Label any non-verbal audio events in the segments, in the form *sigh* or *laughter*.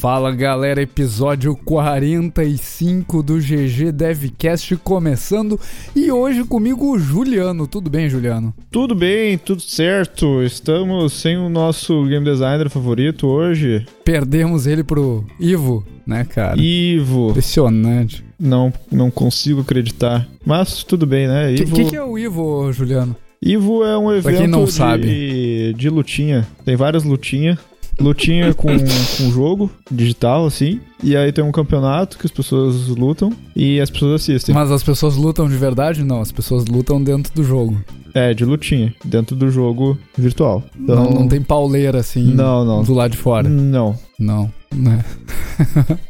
Fala galera, episódio 45 do GG Devcast começando e hoje comigo o Juliano. Tudo bem, Juliano? Tudo bem, tudo certo. Estamos sem o nosso game designer favorito hoje. Perdemos ele pro Ivo, né, cara? Ivo. Impressionante. Não, não consigo acreditar. Mas tudo bem, né? O Ivo. que, que, que é o Ivo, Juliano? Ivo é um evento quem não de, sabe. de lutinha. Tem várias lutinhas. Lutinha com, *laughs* com jogo digital, assim. E aí tem um campeonato que as pessoas lutam e as pessoas assistem. Mas as pessoas lutam de verdade? Não, as pessoas lutam dentro do jogo. É, de lutinha, dentro do jogo virtual. Então, Não, não tem pauleira assim Não, não. do lado de fora. Não. Não, né? *laughs*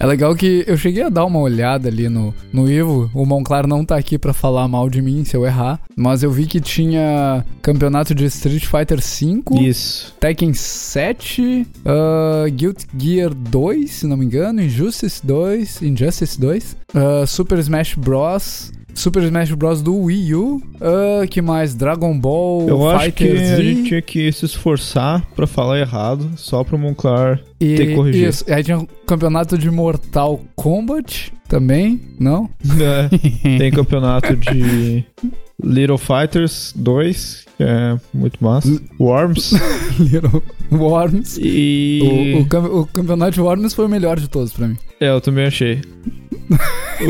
É legal que eu cheguei a dar uma olhada ali no, no Ivo. O Monclar não tá aqui pra falar mal de mim se eu errar. Mas eu vi que tinha campeonato de Street Fighter V, Isso. Tekken 7, uh, Guilty Gear 2, se não me engano, Injustice 2, Injustice 2, uh, Super Smash Bros. Super Smash Bros. do Wii U, uh, que mais? Dragon Ball, Eu acho que Fighter a Z. gente tinha que se esforçar pra falar errado, só pro Monclar E, ter que corrigir. Isso. Aí tinha um campeonato de Mortal Kombat também, não? É, tem campeonato de Little Fighters 2, que é muito massa. Worms. *laughs* Little Worms. E. O, o o campeonato de Worms foi o melhor de todos pra mim. É, eu também achei.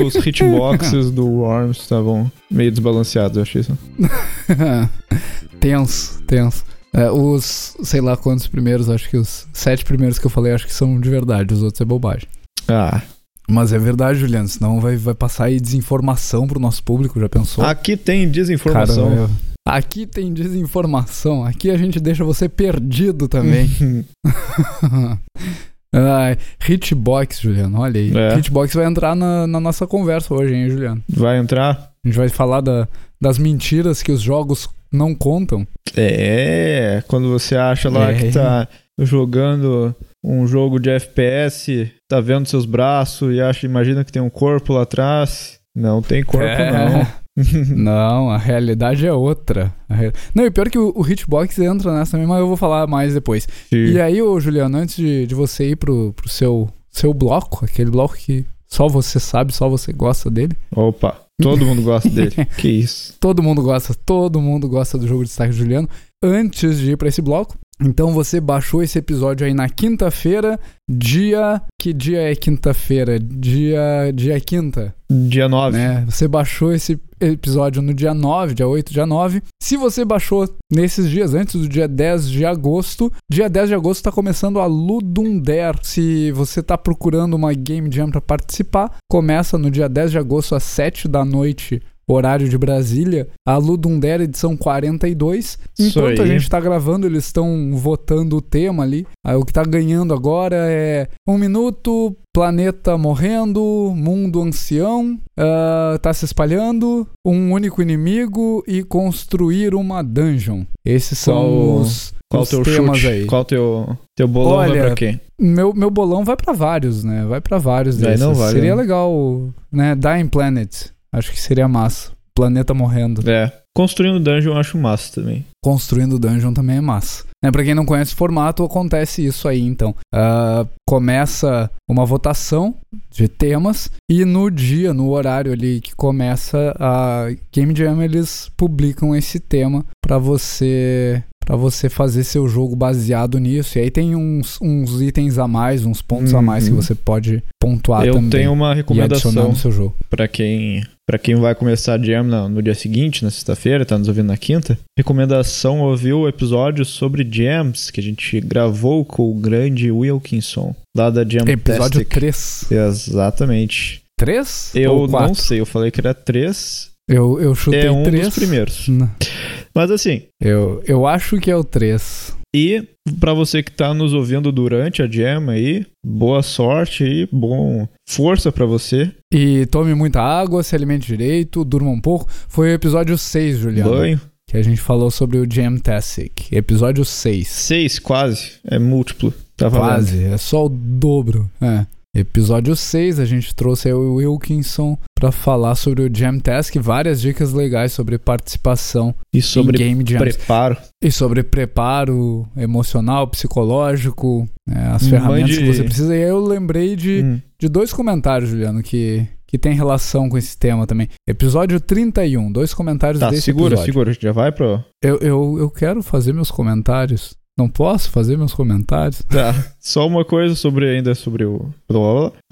Os hitboxes *laughs* do Worms estavam meio desbalanceados, eu achei isso. *laughs* tenso, tenso. É, os, sei lá quantos primeiros, acho que os sete primeiros que eu falei, acho que são de verdade, os outros é bobagem. Ah. Mas é verdade, Juliano, senão vai, vai passar aí desinformação pro nosso público, já pensou? Aqui tem desinformação. Cara, aqui tem desinformação, aqui a gente deixa você perdido também. *laughs* Ai, Hitbox, Juliano, olha aí. É. Hitbox vai entrar na, na nossa conversa hoje, hein, Juliano? Vai entrar? A gente vai falar da- das mentiras que os jogos não contam. É, quando você acha lá É. que tá jogando um jogo de FPS, tá vendo seus braços e acha, imagina que tem um corpo lá atrás. Não tem corpo, É. não. *laughs* Não, a realidade é outra. Não, e pior que o, o Hitbox entra nessa também, mas eu vou falar mais depois. E aí, ô Juliano, antes de, de você ir pro, pro seu, seu bloco, aquele bloco que só você sabe, só você gosta dele. Opa, todo mundo gosta dele. *laughs* que isso. Todo mundo gosta, todo mundo gosta do jogo de destaque do Juliano. Antes de ir pra esse bloco, então você baixou esse episódio aí na quinta-feira, dia. Que dia é quinta-feira? Dia. Dia quinta. Dia 9. né? Você baixou esse episódio no dia 9, dia 8, dia 9. Se você baixou nesses dias antes do dia 10 de agosto, dia 10 de agosto tá começando a Ludundare. Se você tá procurando uma Game Jam para participar, começa no dia 10 de agosto às 7 da noite. Horário de Brasília, a Ludundare edição 42. Isso Enquanto a gente tá gravando, eles estão votando o tema ali. Aí, o que tá ganhando agora é um minuto, planeta morrendo, mundo ancião, ah, tá se espalhando, um único inimigo e construir uma dungeon. Esses são Qual- os, Qual os teu temas chute? aí. Qual teu, teu bolão Olha, vai pra quem? Meu, meu bolão vai pra vários, né? Vai pra vários desses. não vale, seria né? legal, né? Dying Planet. Acho que seria massa. Planeta morrendo. É. Construindo dungeon eu acho massa também. Construindo dungeon também é massa. Né, pra quem não conhece o formato, acontece isso aí, então. Ah, começa uma votação de temas e no dia, no horário ali que começa a Game Jam, eles publicam esse tema pra você para você fazer seu jogo baseado nisso. E aí tem uns, uns itens a mais, uns pontos a mais que Uhum. você pode pontuar eu também. tenho uma recomendação no seu jogo. Pra quem, pra quem vai começar a jam no, dia seguinte, na sexta-feira, tá nos ouvindo na quinta. Recomendação ouvir o episódio sobre jams que a gente gravou com o grande Wilkinson, lá da Jam Episódio 3. Exatamente. 3? Eu não 4? sei, eu falei que era três. Eu, eu chutei É um 3. dos primeiros. Não. Mas assim, Eu, eu acho que é o 3. E pra você que tá nos ouvindo durante a jam aí, boa sorte e bom força pra você. E tome muita água, se alimente direito, durma um pouco. Foi o episódio 6, Juliano. Banho. que a gente falou sobre o Jamtastic, episódio 6. 6, quase. É múltiplo. Tá. Quase, é só o dobro. É. Episódio 6, a gente trouxe o Wilkinson para falar sobre o Jam Task, várias dicas legais sobre participação E sobre game jams. preparo. E sobre preparo emocional, psicológico, né, as Mande- ferramentas que você precisa. E aí eu lembrei de, Hum. de dois comentários, Juliano, que, que tem relação com esse tema também. Episódio 31, dois comentários Tá, desse segura, episódio. segura. A gente já vai pro. Eu, eu, eu quero fazer meus comentários. Não posso fazer meus comentários? Tá. Só uma coisa sobre ainda sobre o.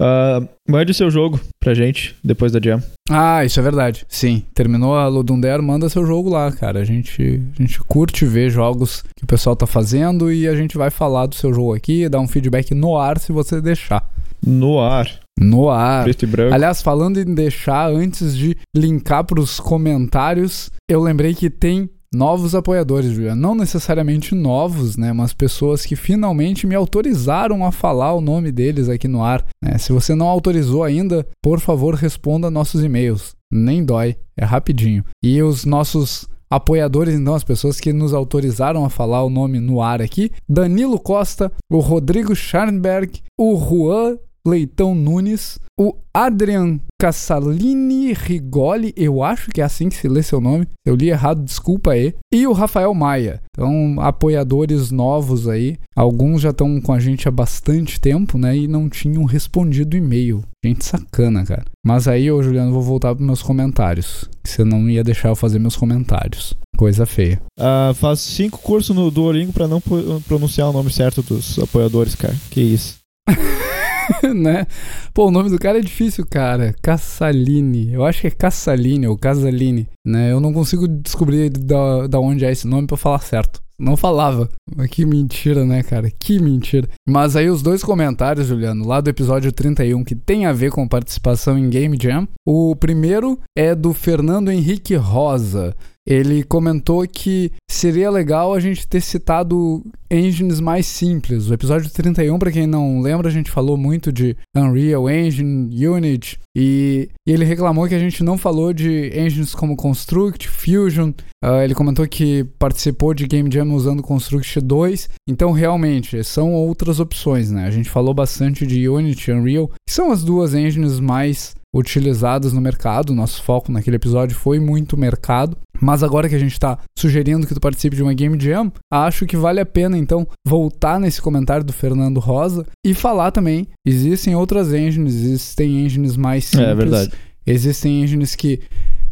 Ah, mande seu jogo pra gente depois da Jam. Ah, isso é verdade. Sim. Terminou a Ludundare, manda seu jogo lá, cara. A gente, a gente curte ver jogos que o pessoal tá fazendo e a gente vai falar do seu jogo aqui, dar um feedback no ar se você deixar. No ar. No ar. Preto e branco. Aliás, falando em deixar, antes de linkar pros comentários, eu lembrei que tem novos apoiadores, Juliano. Não necessariamente novos, né? Mas pessoas que finalmente me autorizaram a falar o nome deles aqui no ar. né? Se você não autorizou ainda, por favor, responda nossos e-mails. Nem dói, é rapidinho. E os nossos apoiadores, então, as pessoas que nos autorizaram a falar o nome no ar aqui: Danilo Costa, o Rodrigo Scharnberg, o Juan Leitão Nunes, o Adrian Cassalini Rigoli, eu acho que é assim que se lê seu nome. Eu li errado, desculpa aí. E o Rafael Maia. Então, apoiadores novos aí. Alguns já estão com a gente há bastante tempo, né? E não tinham respondido o e-mail. Gente sacana, cara. Mas aí, ô Juliano, vou voltar para meus comentários. Você não ia deixar eu fazer meus comentários. Coisa feia. Ah, faz cinco cursos no Duolingo pra não pro- pronunciar o nome certo dos apoiadores, cara. Que isso. *laughs* *laughs* né? Pô, o nome do cara é difícil, cara. Cassaline. Eu acho que é Cassaline ou Casaline, né? Eu não consigo descobrir da, da onde é esse nome pra falar certo. Não falava. Mas Que mentira, né, cara? Que mentira. Mas aí os dois comentários, Juliano, lá do episódio 31, que tem a ver com participação em Game Jam. O primeiro é do Fernando Henrique Rosa. Ele comentou que seria legal a gente ter citado engines mais simples. O episódio 31, para quem não lembra, a gente falou muito de Unreal Engine, Unity, e, ele reclamou que a gente não falou de engines como Construct, Fusion. Ah, ele comentou que participou de Game Jam usando Construct 2. Então, realmente, são outras opções, né? A gente falou bastante de Unity e Unreal, que são as duas engines mais utilizadas no mercado. Nosso foco naquele episódio foi muito mercado. Mas agora que a gente está sugerindo que tu participe de uma Game Jam, acho que vale a pena então voltar nesse comentário do Fernando Rosa e falar também. Existem outras engines, existem engines mais simples. É verdade. Existem engines que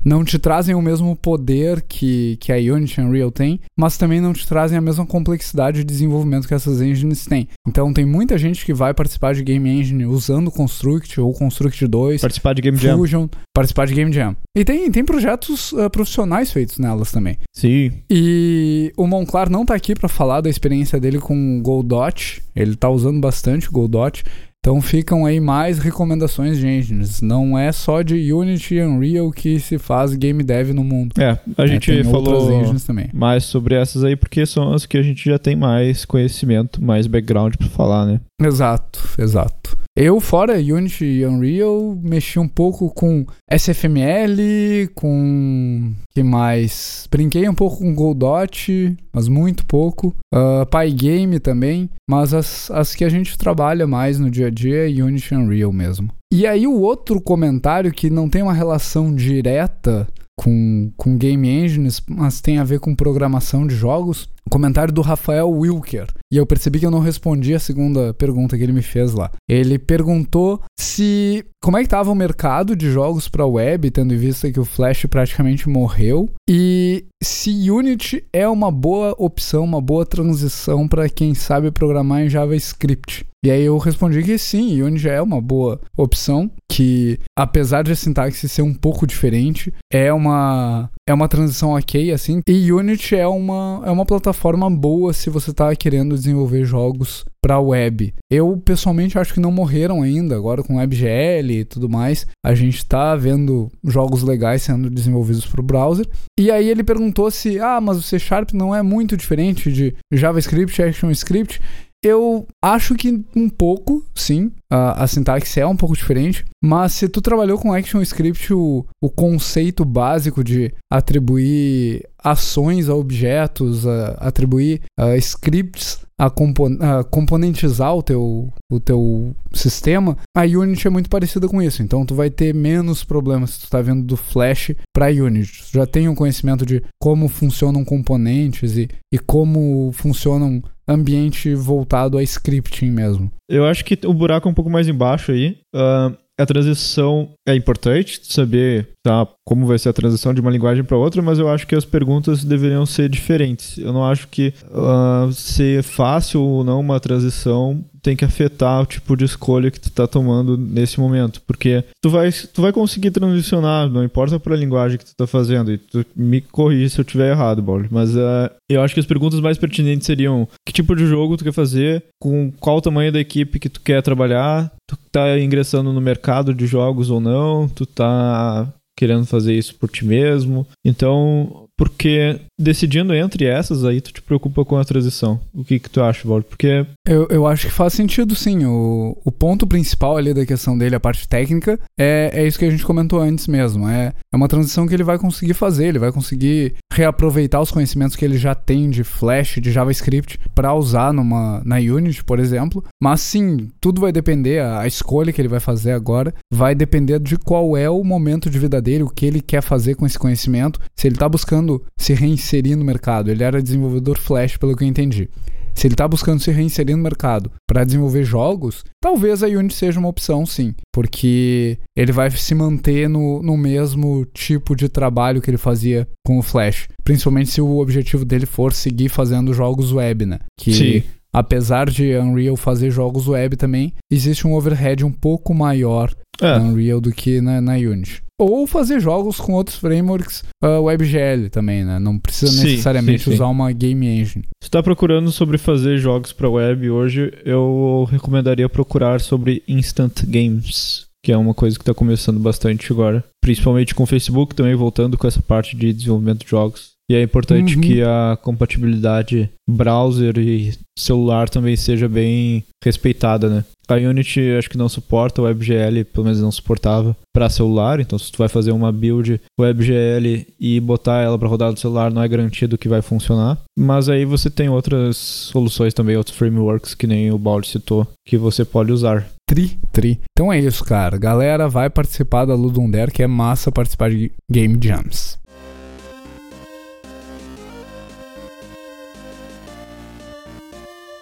não te trazem o mesmo poder que, que a Unity Unreal tem, mas também não te trazem a mesma complexidade de desenvolvimento que essas engines têm. Então tem muita gente que vai participar de Game Engine usando Construct ou Construct 2, Participar de Game Jam. Fusion, participar de Game Jam. E tem, tem projetos ah, profissionais feitos nelas também. Sim. E o Monclar não tá aqui pra falar da experiência dele com o Goldot. Ele tá usando bastante o Goldot. Então ficam aí mais recomendações de engines. Não é só de Unity e Unreal que se faz game dev no mundo. É, a É, gente outras falou mais sobre essas aí porque são as que a gente já tem mais conhecimento, mais background pra falar, né? Exato, exato. Eu, fora Unity e Unreal, mexi um pouco com SFML, com. que mais? Brinquei um pouco com Goldot, mas muito pouco. Uh, Pygame também, mas as, as que a gente trabalha mais no dia a dia é Unity e Unreal mesmo. E aí, o outro comentário que não tem uma relação direta com, com game engines, mas tem a ver com programação de jogos. Comentário do Rafael Wilker. E eu percebi que eu não respondi a segunda pergunta que ele me fez lá. Ele perguntou se como é que estava o mercado de jogos para web, tendo em vista que o Flash praticamente morreu, e se Unity é uma boa opção, uma boa transição para quem sabe programar em JavaScript. E aí eu respondi que sim, Unity é uma boa opção, que apesar de a sintaxe ser um pouco diferente, é uma é uma transição ok assim. E Unity é uma é uma plataforma boa se você está querendo desenvolver jogos para web. Eu pessoalmente acho que não morreram ainda, agora com WebGL e tudo mais. A gente está vendo jogos legais sendo desenvolvidos para o browser. E aí ele perguntou se, ah, mas o C Sharp não é muito diferente de JavaScript, ActionScript. Eu acho que um pouco, sim. A, a sintaxe é um pouco diferente. Mas se tu trabalhou com ActionScript, o, o conceito básico de atribuir ações a objetos, a, atribuir a scripts a, compon a, componentizar o teu, o teu sistema, a Unity é muito parecida com isso. Então tu vai ter menos problemas se tu está vendo do Flash para Unity. Tu já tem um conhecimento de como funcionam componentes e, e como funcionam ambiente voltado a scripting mesmo. Eu acho que o buraco é um pouco mais embaixo aí. Uh, a transição é importante, saber tá, como vai ser a transição de uma linguagem para outra, mas eu acho que as perguntas deveriam ser diferentes. Eu não acho que uh, ser fácil ou não uma transição tem que afetar o tipo de escolha que tu tá tomando nesse momento, porque tu vai, tu vai conseguir transicionar, não importa para a linguagem que tu tá fazendo, e tu me corrija se eu tiver errado, Bob, mas uh, eu acho que as perguntas mais pertinentes seriam que tipo de jogo tu quer fazer, com qual tamanho da equipe que tu quer trabalhar, tu tá ingressando no mercado de jogos ou não, tu tá querendo fazer isso por ti mesmo. Então, porque decidindo entre essas aí, tu te preocupa com a transição. O que que tu acha, Valdo? Porque... Eu, eu acho que faz sentido, sim. O, o ponto principal ali da questão dele, a parte técnica, é, é isso que a gente comentou antes mesmo. É, é uma transição que ele vai conseguir fazer, ele vai conseguir reaproveitar os conhecimentos que ele já tem de Flash, de JavaScript, para usar numa, na Unity, por exemplo. Mas sim, tudo vai depender, a, a escolha que ele vai fazer agora vai depender de qual é o momento de vida dele, o que ele quer fazer com esse conhecimento, se ele está buscando se reinserir no mercado. Ele era desenvolvedor Flash, pelo que eu entendi. Se ele está buscando se reinserir no mercado para desenvolver jogos, talvez a Unity seja uma opção, sim. Porque ele vai se manter no, no mesmo tipo de trabalho que ele fazia com o Flash. Principalmente se o objetivo dele for seguir fazendo jogos web, né? Que sim apesar de Unreal fazer jogos web também, existe um overhead um pouco maior é. na Unreal do que na, na Unity. Ou fazer jogos com outros frameworks uh, WebGL também, né? Não precisa sim, necessariamente sim, sim. usar uma game engine. Se está procurando sobre fazer jogos para web hoje, eu recomendaria procurar sobre Instant Games, que é uma coisa que está começando bastante agora. Principalmente com o Facebook também, voltando com essa parte de desenvolvimento de jogos. E é importante uhum. que a compatibilidade browser e celular também seja bem respeitada, né? A Unity acho que não suporta o WebGL, pelo menos não suportava para celular, então se tu vai fazer uma build WebGL e botar ela para rodar no celular, não é garantido que vai funcionar. Mas aí você tem outras soluções também, outros frameworks que nem o Baldi citou, que você pode usar. Tri, tri. Então é isso, cara. Galera, vai participar da Ludum Dare, que é massa participar de Game Jams.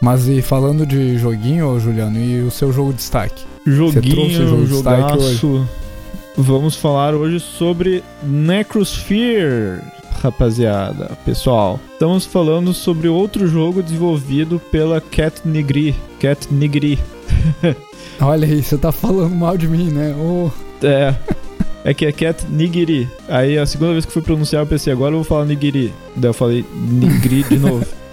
Mas e falando de joguinho, Juliano, e o seu jogo de destaque? Joguinho, jogo jogaço. Vamos falar hoje sobre Necrosphere, rapaziada. Pessoal, estamos falando sobre outro jogo desenvolvido pela Cat Nigri. Cat Nigri. *laughs* Olha aí, você tá falando mal de mim, né? Oh. É. É que é Cat Nigiri. Aí a segunda vez que fui pronunciar eu pensei, agora eu vou falar Nigiri. Daí eu falei Nigri de novo. *laughs*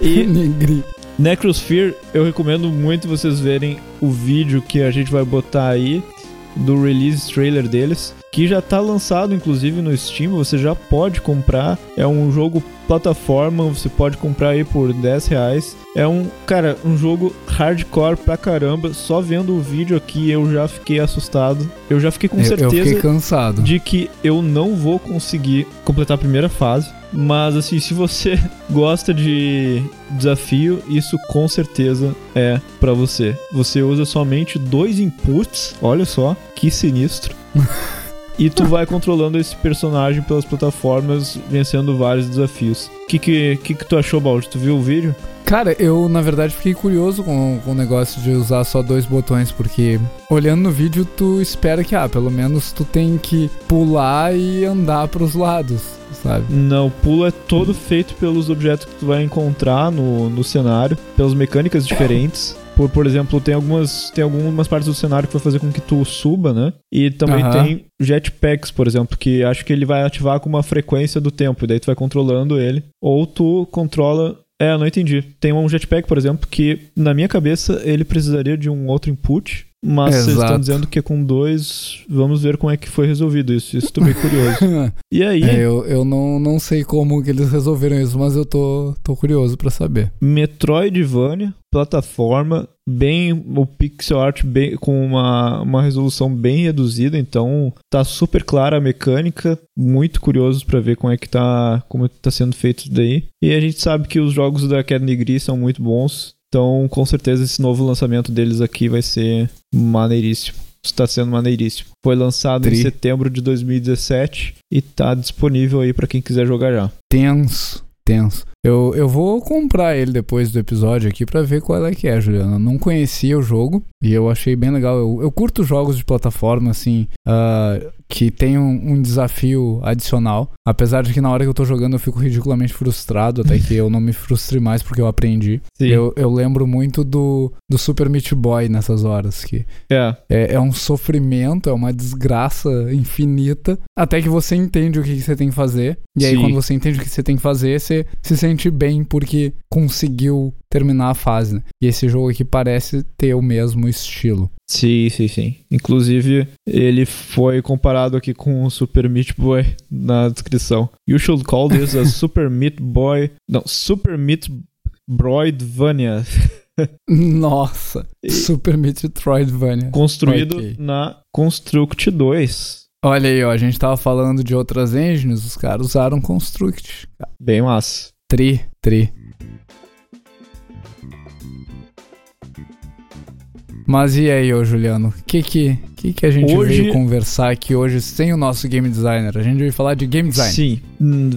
E Nigri. Necrosphere, eu recomendo muito vocês verem o vídeo que a gente vai botar aí do release trailer deles, que já está lançado inclusive no Steam, você já pode comprar. É um jogo plataforma, você pode comprar aí por 10 reais. É um, cara, um jogo hardcore pra caramba. Só vendo o vídeo aqui eu já fiquei assustado. Eu já fiquei com certeza eu fiquei cansado. de que eu não vou conseguir completar a primeira fase. Mas assim, se você *laughs* gosta de desafio, isso com certeza é para você. Você usa somente dois inputs, olha só, que sinistro. *laughs* e tu vai controlando esse personagem pelas plataformas, vencendo vários desafios. O que, que, que, que tu achou, Baldi? Tu viu o vídeo? Cara, eu na verdade fiquei curioso com, com o negócio de usar só dois botões, porque olhando no vídeo tu espera que, ah, pelo menos tu tem que pular e andar pros lados, sabe? Não, o pulo é todo feito pelos objetos que tu vai encontrar no, no cenário, pelas mecânicas diferentes. Por, por exemplo, tem algumas, tem algumas partes do cenário que vai fazer com que tu suba, né? E também uhum. tem jetpacks, por exemplo, que acho que ele vai ativar com uma frequência do tempo, e daí tu vai controlando ele. Ou tu controla é, não entendi. Tem um jetpack, por exemplo, que na minha cabeça ele precisaria de um outro input mas vocês Exato. estão dizendo que com dois. Vamos ver como é que foi resolvido isso. Isso tô bem curioso. *laughs* E aí, É, eu, eu não, não sei como que eles resolveram isso, mas eu tô, tô curioso pra saber. Metroidvania, plataforma, bem o pixel art bem, com uma, uma resolução bem reduzida, então tá super clara a mecânica, muito curioso pra ver como é que tá, como tá sendo feito isso daí. E a gente sabe que os jogos da Cat Negri são muito bons, então com certeza esse novo lançamento deles aqui vai ser maneiríssimo. Está sendo maneiríssimo. Foi lançado Tri. em setembro de 2017 e tá disponível aí pra quem quiser jogar já. Tenso, tenso. Eu, eu vou comprar ele depois do episódio aqui pra ver qual é que é, Juliana. Eu não conhecia o jogo e eu achei bem legal. Eu, eu curto jogos de plataforma, assim, ah, que tem um, um desafio adicional. Apesar de que na hora que eu tô jogando eu fico ridiculamente frustrado, até que eu não me frustre mais porque eu aprendi. Sim. Eu, eu lembro muito do, do Super Meat Boy nessas horas, que É, é, é um sofrimento, é uma desgraça infinita, até que você entende o que, que você tem que fazer. E aí, Sim. quando você entende o que você tem que fazer, você se sente bem porque conseguiu terminar a fase. Né? E esse jogo aqui parece ter o mesmo estilo. Sim, sim, sim. Inclusive, ele foi comparado aqui com o Super Meat Boy na descrição. You should call this a *laughs* Super Meat Boy. Não, Super Meat Broidvania. *laughs* Nossa, E- Super Metroidvania. Construído Ok. na Construct 2. Olha aí, ó, a gente tava falando de outras engines, os caras usaram Construct. Bem massa. Tri, tri. Mas e aí, ô Juliano? O que que, que que a gente Hoje- veio conversar aqui hoje sem o nosso game designer? A gente veio falar de game design. Sim. hum,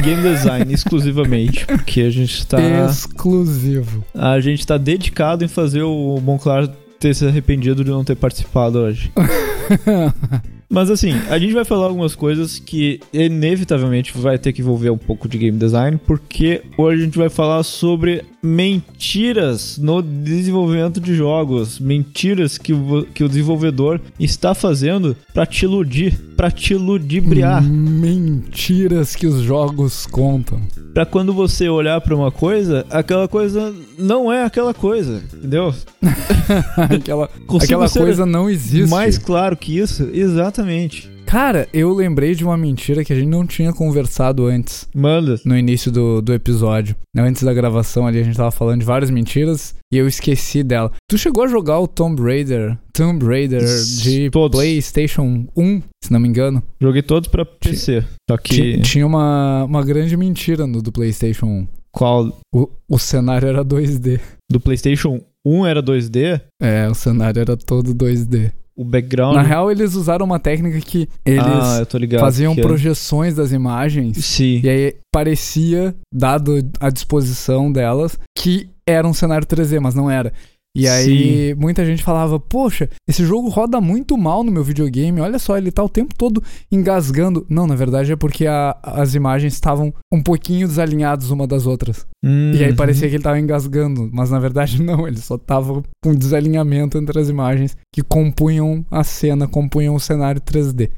Game design *laughs* exclusivamente. Porque a gente tá. Exclusivo. A gente tá dedicado em fazer o Monclar ter se arrependido de não ter participado hoje. *laughs* Mas assim, a gente vai falar algumas coisas que inevitavelmente vai ter que envolver um pouco de game design, porque hoje a gente vai falar sobre mentiras no desenvolvimento de jogos, mentiras que o, que o desenvolvedor está fazendo pra te iludir, pra te ludibriar, Mentiras que os jogos contam. Pra quando você olhar pra uma coisa, aquela coisa não é aquela coisa, entendeu? *laughs* aquela aquela coisa não existe. Mais claro que isso, exatamente. Cara, eu lembrei de uma mentira que a gente não tinha conversado antes. Manda. no início do, do episódio. né? Antes da gravação ali, a gente tava falando de várias mentiras e eu esqueci dela. Tu chegou a jogar o Tomb Raider, Tomb Raider de Todos. PlayStation 1, se não me engano? Joguei todos pra PC. Só que Tinha uma, uma grande mentira no do PlayStation 1. qual O, o cenário era 2D. do PlayStation 1 era 2D, É, o cenário era todo 2D. O background Na real, eles usaram uma técnica que eles Ah, eu tô ligado. faziam que é. projeções das imagens Sim. E aí parecia, dado a disposição delas, que era um cenário 3D, mas não era. E aí muita gente falava, poxa, esse jogo roda muito mal no meu videogame, olha só, ele tá o tempo todo engasgando. Não, na verdade é porque a- as imagens estavam um pouquinho desalinhadas uma das outras. E aí Uhum. parecia que ele tava engasgando, mas na verdade *laughs* não, ele só tava com desalinhamento entre as imagens que compunham a cena, compunham o cenário 3D.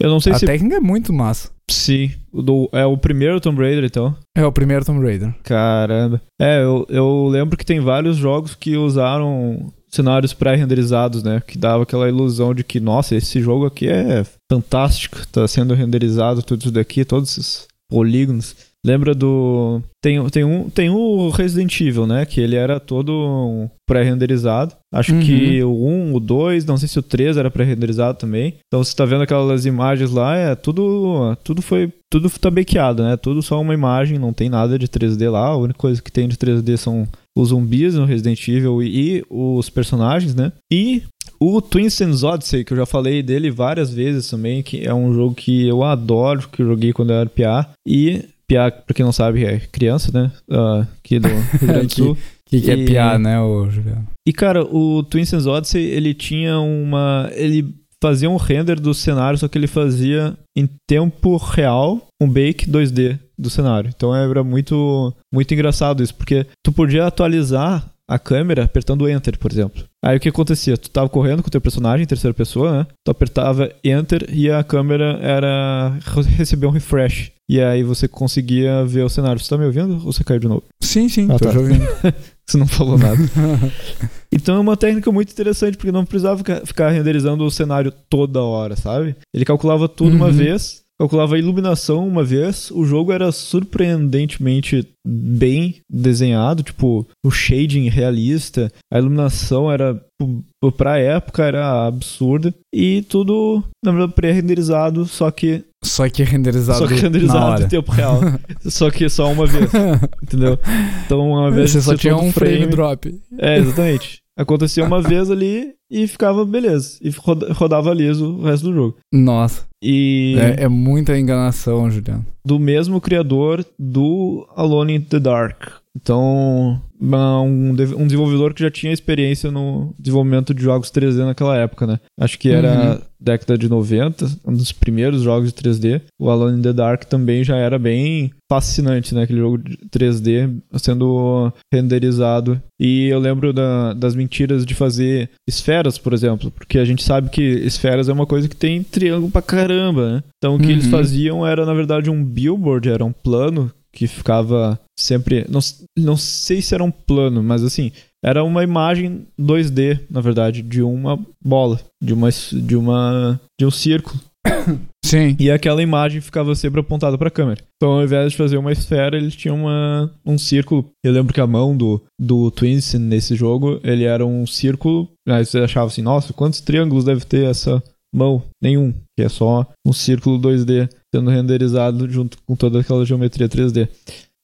Eu não sei a se técnica é muito massa. Sim, o do- é o primeiro Tomb Raider então. É o primeiro Tomb Raider. Caramba. É, eu, eu lembro que tem vários jogos que usaram cenários pré-renderizados, né? Que dava aquela ilusão de que, nossa, esse jogo aqui é fantástico. Tá sendo renderizado tudo isso daqui, todos esses polígonos. Lembra do. Tem, tem, um, tem o Resident Evil, né? Que ele era todo pré-renderizado. Acho Uhum. que o 1, o 2, não sei se o 3 era pré-renderizado também. Então você tá vendo aquelas imagens lá, é tudo. Tudo foi. Tudo tá bakeado, né? Tudo só uma imagem, não tem nada de 3D lá. A única coisa que tem de 3D são os zumbis no Resident Evil e, e os personagens, né? E o Twin Odyssey, que eu já falei dele várias vezes também, que é um jogo que eu adoro, que eu joguei quando eu era PA. E PA, pra quem não sabe, é criança, né? Ah, aqui do *laughs* Rio Grande do Que- Sul. O que, que é piar, né, ô Juliano? E cara, o Twin Sands Odyssey, ele tinha uma. Ele fazia um render do cenário, só que ele fazia em tempo real um bake 2D do cenário. Então era muito, muito engraçado isso, porque tu podia atualizar a câmera apertando Enter, por exemplo. Aí o que acontecia? Tu tava correndo com o teu personagem em terceira pessoa, né? Tu apertava Enter e a câmera era recebia um refresh. E aí você conseguia ver o cenário. Você tá me ouvindo ou você caiu de novo? Sim, sim, Ah, tô tá. te ouvindo. *laughs* Você não falou nada. *laughs* Então é uma técnica muito interessante, porque não precisava ficar- renderizando o cenário toda hora, sabe? Ele calculava tudo uma Uhum. vez, calculava a iluminação uma vez, o jogo era surpreendentemente bem desenhado, tipo, o shading realista, a iluminação era, tipo, pra época, era absurda, e tudo, na verdade, pré-renderizado, só que, Só que renderizado, só que renderizado em tempo real. *laughs* só que só uma vez, entendeu? Então, uma vez Você só tinha um frame drop. é, exatamente. Acontecia uma vez ali e ficava beleza. E roda- rodava liso o resto do jogo. Nossa, E é, é muita enganação, Juliano. do mesmo criador do Alone in the Dark. Então, um, um desenvolvedor que já tinha experiência no desenvolvimento de jogos 3D naquela época, né? Acho que era Uhum. década de 90, um dos primeiros jogos de 3D. O Alone in the Dark também já era bem fascinante, né? Aquele jogo de 3D sendo renderizado. E eu lembro da- das mentiras de fazer esferas, por exemplo, porque a gente sabe que esferas é uma coisa que tem triângulo pra caramba, né? Então o que eles Uhum. faziam era, na verdade, um billboard, era um plano que ficava sempre. Não, não sei se era um plano, mas assim, era uma imagem 2D, na verdade, de uma bola, de uma de uma de um círculo. *coughs* Sim. E aquela imagem ficava sempre apontada pra câmera. Então, ao invés de fazer uma esfera, eles tinham uma, um círculo. Eu lembro que a mão do, do Twins nesse jogo, ele era um círculo. Aí você achava assim, nossa, quantos triângulos deve ter essa mão? Nenhum. Que é só um círculo 2D sendo renderizado junto com toda aquela geometria 3D.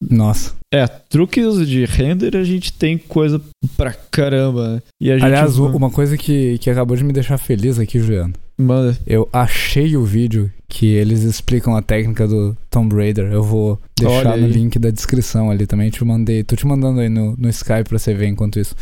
Nossa. É, truques de render a gente tem coisa pra caramba, né? E a gente Aliás, uma coisa que, que acabou de me deixar feliz aqui, Juliano. manda. Eu achei o vídeo que eles explicam a técnica do Tomb Raider. Eu vou deixar no link da descrição ali também. Te mandei, tô te mandando aí no, no Skype pra você ver enquanto isso.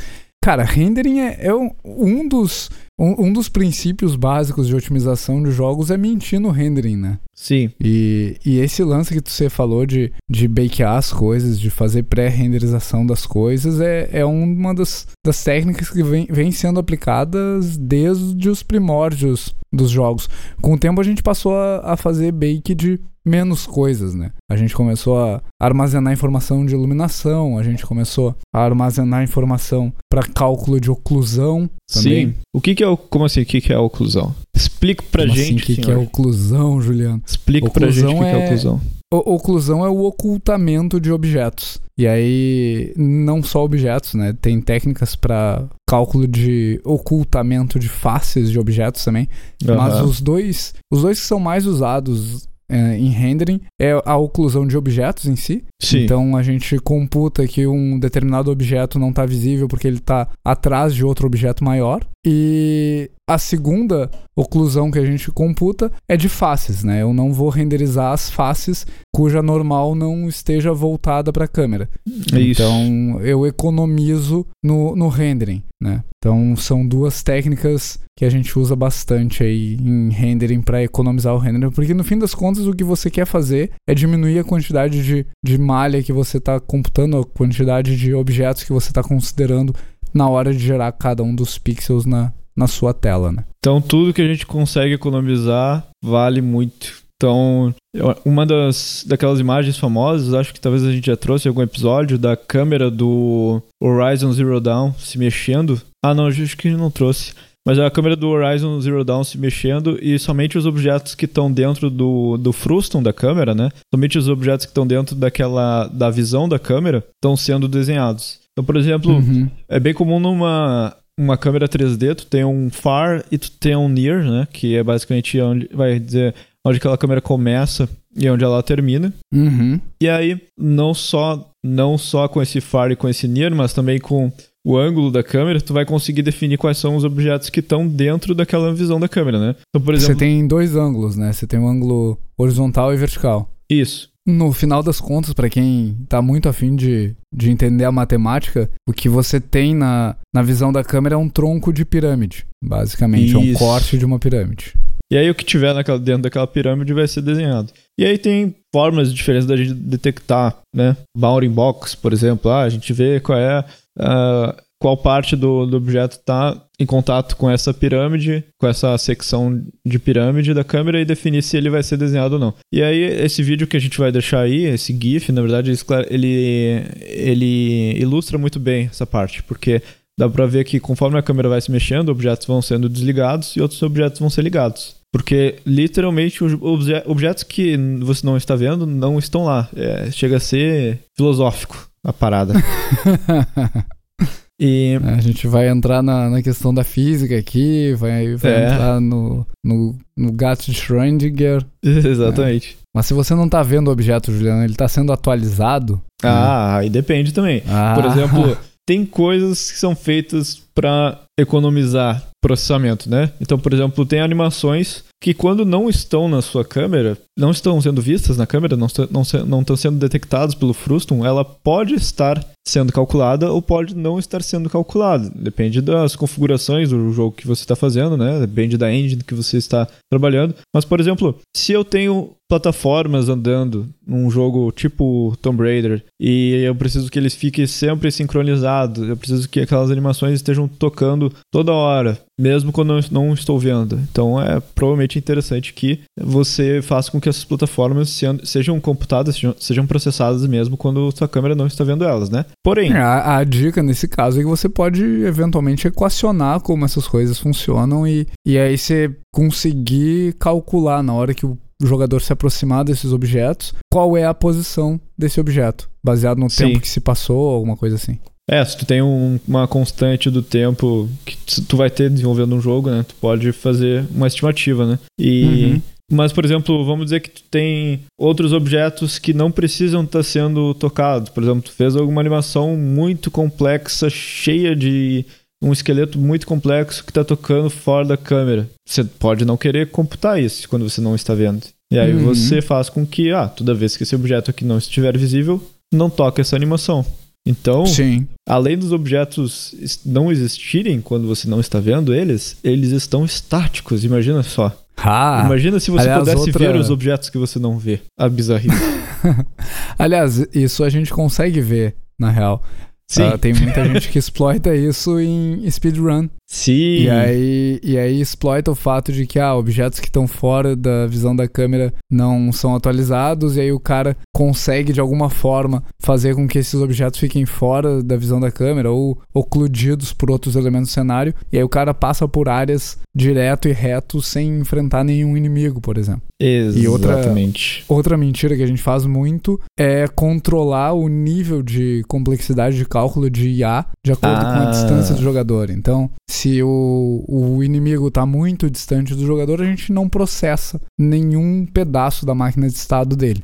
Cara, rendering é, é um, um dos, um, um dos princípios básicos de otimização de jogos é mentir no rendering, né? Sim. E, e esse lance que você falou de, de bakear as coisas, de fazer pré-renderização das coisas, é, é uma das, das técnicas que vem, vem sendo aplicadas desde os primórdios dos jogos. Com o tempo a gente passou a, a fazer bake de menos coisas, né? A gente começou a armazenar informação de iluminação, a gente começou a armazenar informação para cálculo de oclusão também. Sim. O que, que é o. Como assim? O que, que é oclusão? Explica pra Como gente. assim, que, que é oclusão, Juliano? Explica pra gente o que, Oclusão que é é- oclusão. O- oclusão é o ocultamento de objetos. E aí, não só objetos, né? Tem técnicas para cálculo de ocultamento de faces de objetos também. Mas Aham. os dois, os dois que são mais usados é, em rendering é a oclusão de objetos em si. Sim. Então a gente computa que um determinado objeto não está visível porque ele está atrás de outro objeto maior. E a segunda oclusão que a gente computa é de faces, né? Eu não vou renderizar as faces cuja normal não esteja voltada para a câmera. É isso. Então eu economizo no, no rendering, né? Então são duas técnicas que a gente usa bastante aí em rendering para economizar o rendering, porque no fim das contas o que você quer fazer é diminuir a quantidade de, de malha que você está computando, a quantidade de objetos que você está considerando na hora de gerar cada um dos pixels na, na sua tela, né? Então tudo que a gente consegue economizar vale muito. Então, uma das daquelas imagens famosas, acho que talvez a gente já trouxe em algum episódio, da câmera do Horizon Zero Dawn se mexendo. Ah, não, acho que não trouxe. Mas é a câmera do Horizon Zero Dawn se mexendo e somente os objetos que estão dentro do, do frustum da câmera, né? Somente os objetos que estão dentro daquela da visão da câmera estão sendo desenhados. Então, por exemplo, Uhum. é bem comum numa uma câmera 3D, tu tem um far e tu tem um near, né? Que é basicamente onde vai dizer onde aquela câmera começa e onde ela termina. Uhum. E aí, não só não só com esse far e com esse near, mas também com o ângulo da câmera, tu vai conseguir definir quais são os objetos que estão dentro daquela visão da câmera, né? Então, por Você exemplo, tem dois ângulos, né? Você tem um ângulo horizontal e vertical. isso. No final das contas, para quem tá muito afim de, de entender a matemática, o que você tem na, na visão da câmera é um tronco de pirâmide, basicamente. É um Isso. corte de uma pirâmide. E aí o que tiver naquela, dentro daquela pirâmide vai ser desenhado. E aí tem formas diferentes da gente detectar, né? Bounding box, por exemplo. Ah, a gente vê qual é ah, qual parte do, do objeto está em contato com essa pirâmide, com essa secção de pirâmide da câmera e definir se ele vai ser desenhado ou não. E aí, esse vídeo que a gente vai deixar aí, esse GIF, na verdade, ele, ele ilustra muito bem essa parte, porque dá pra ver que conforme a câmera vai se mexendo, objetos vão sendo desligados e outros objetos vão ser ligados. Porque literalmente os obje objetos que você não está vendo não estão lá. É, chega a ser filosófico a parada. *laughs* E... É, a gente vai entrar na, na questão da física aqui, vai, vai é. entrar no, no, no gato de Schrödinger. *laughs* Exatamente. É. Mas se você não está vendo o objeto, Juliano, ele está sendo atualizado. Ah, né? aí depende também. Ah. Por exemplo, *laughs* tem coisas que são feitas para economizar processamento, né? Então, por exemplo, tem animações que quando não estão na sua câmera, não estão sendo vistas na câmera, não, não, não estão sendo detectados pelo Frustum, ela pode estar sendo calculada ou pode não estar sendo calculada. Depende das configurações do jogo que você está fazendo, né? Depende da engine que você está trabalhando. Mas, por exemplo, se eu tenho plataformas andando num jogo tipo Tomb Raider e eu preciso que eles fiquem sempre sincronizados, eu preciso que aquelas animações estejam tocando toda hora, mesmo quando eu não estou vendo. Então é provavelmente interessante que você faça com que essas plataformas sejam computadas, sejam, sejam processadas mesmo quando sua câmera não está vendo elas, né? Porém. É, a, a, dica nesse caso é que você pode eventualmente equacionar como essas coisas funcionam e, e aí você conseguir calcular na hora que o jogador se aproximar desses objetos qual é a posição desse objeto, baseado no Sim. tempo que se passou, alguma coisa assim. É, se tu tem um, uma constante do tempo que tu vai ter desenvolvendo um jogo, né? Tu pode fazer uma estimativa, né? E uhum. Mas, por exemplo, vamos dizer que tu tem outros objetos que não precisam estar sendo tocados. Por exemplo, tu fez alguma animação muito complexa, cheia de um esqueleto muito complexo que está tocando fora da câmera. Você pode não querer computar isso quando você não está vendo. E aí uhum. você faz com que, ah, toda vez que esse objeto aqui não estiver visível, não toque essa animação. Então, Sim. além dos objetos não existirem quando você não está vendo eles, eles estão estáticos, imagina só. Ah, Imagina se você aliás, pudesse outra... ver os objetos que você não vê. A bizarrice. *laughs* *laughs* aliás, isso a gente consegue ver, na real. Sim. Uh, tem muita gente que *laughs* exploita isso em speedrun. Sim. E aí, e aí exploita o fato de que ah, objetos que estão fora da visão da câmera não são atualizados, e aí o cara consegue de alguma forma fazer com que esses objetos fiquem fora da visão da câmera ou ocludidos por outros elementos do cenário, e aí o cara passa por áreas direto e reto sem enfrentar nenhum inimigo, por exemplo. Exatamente. E outra, outra mentira que a gente faz muito é controlar o nível de complexidade de cálculo de IA de acordo ah. com a distância do jogador. Então, se o, o inimigo está muito distante do jogador, a gente não processa nenhum pedaço da máquina de estado dele.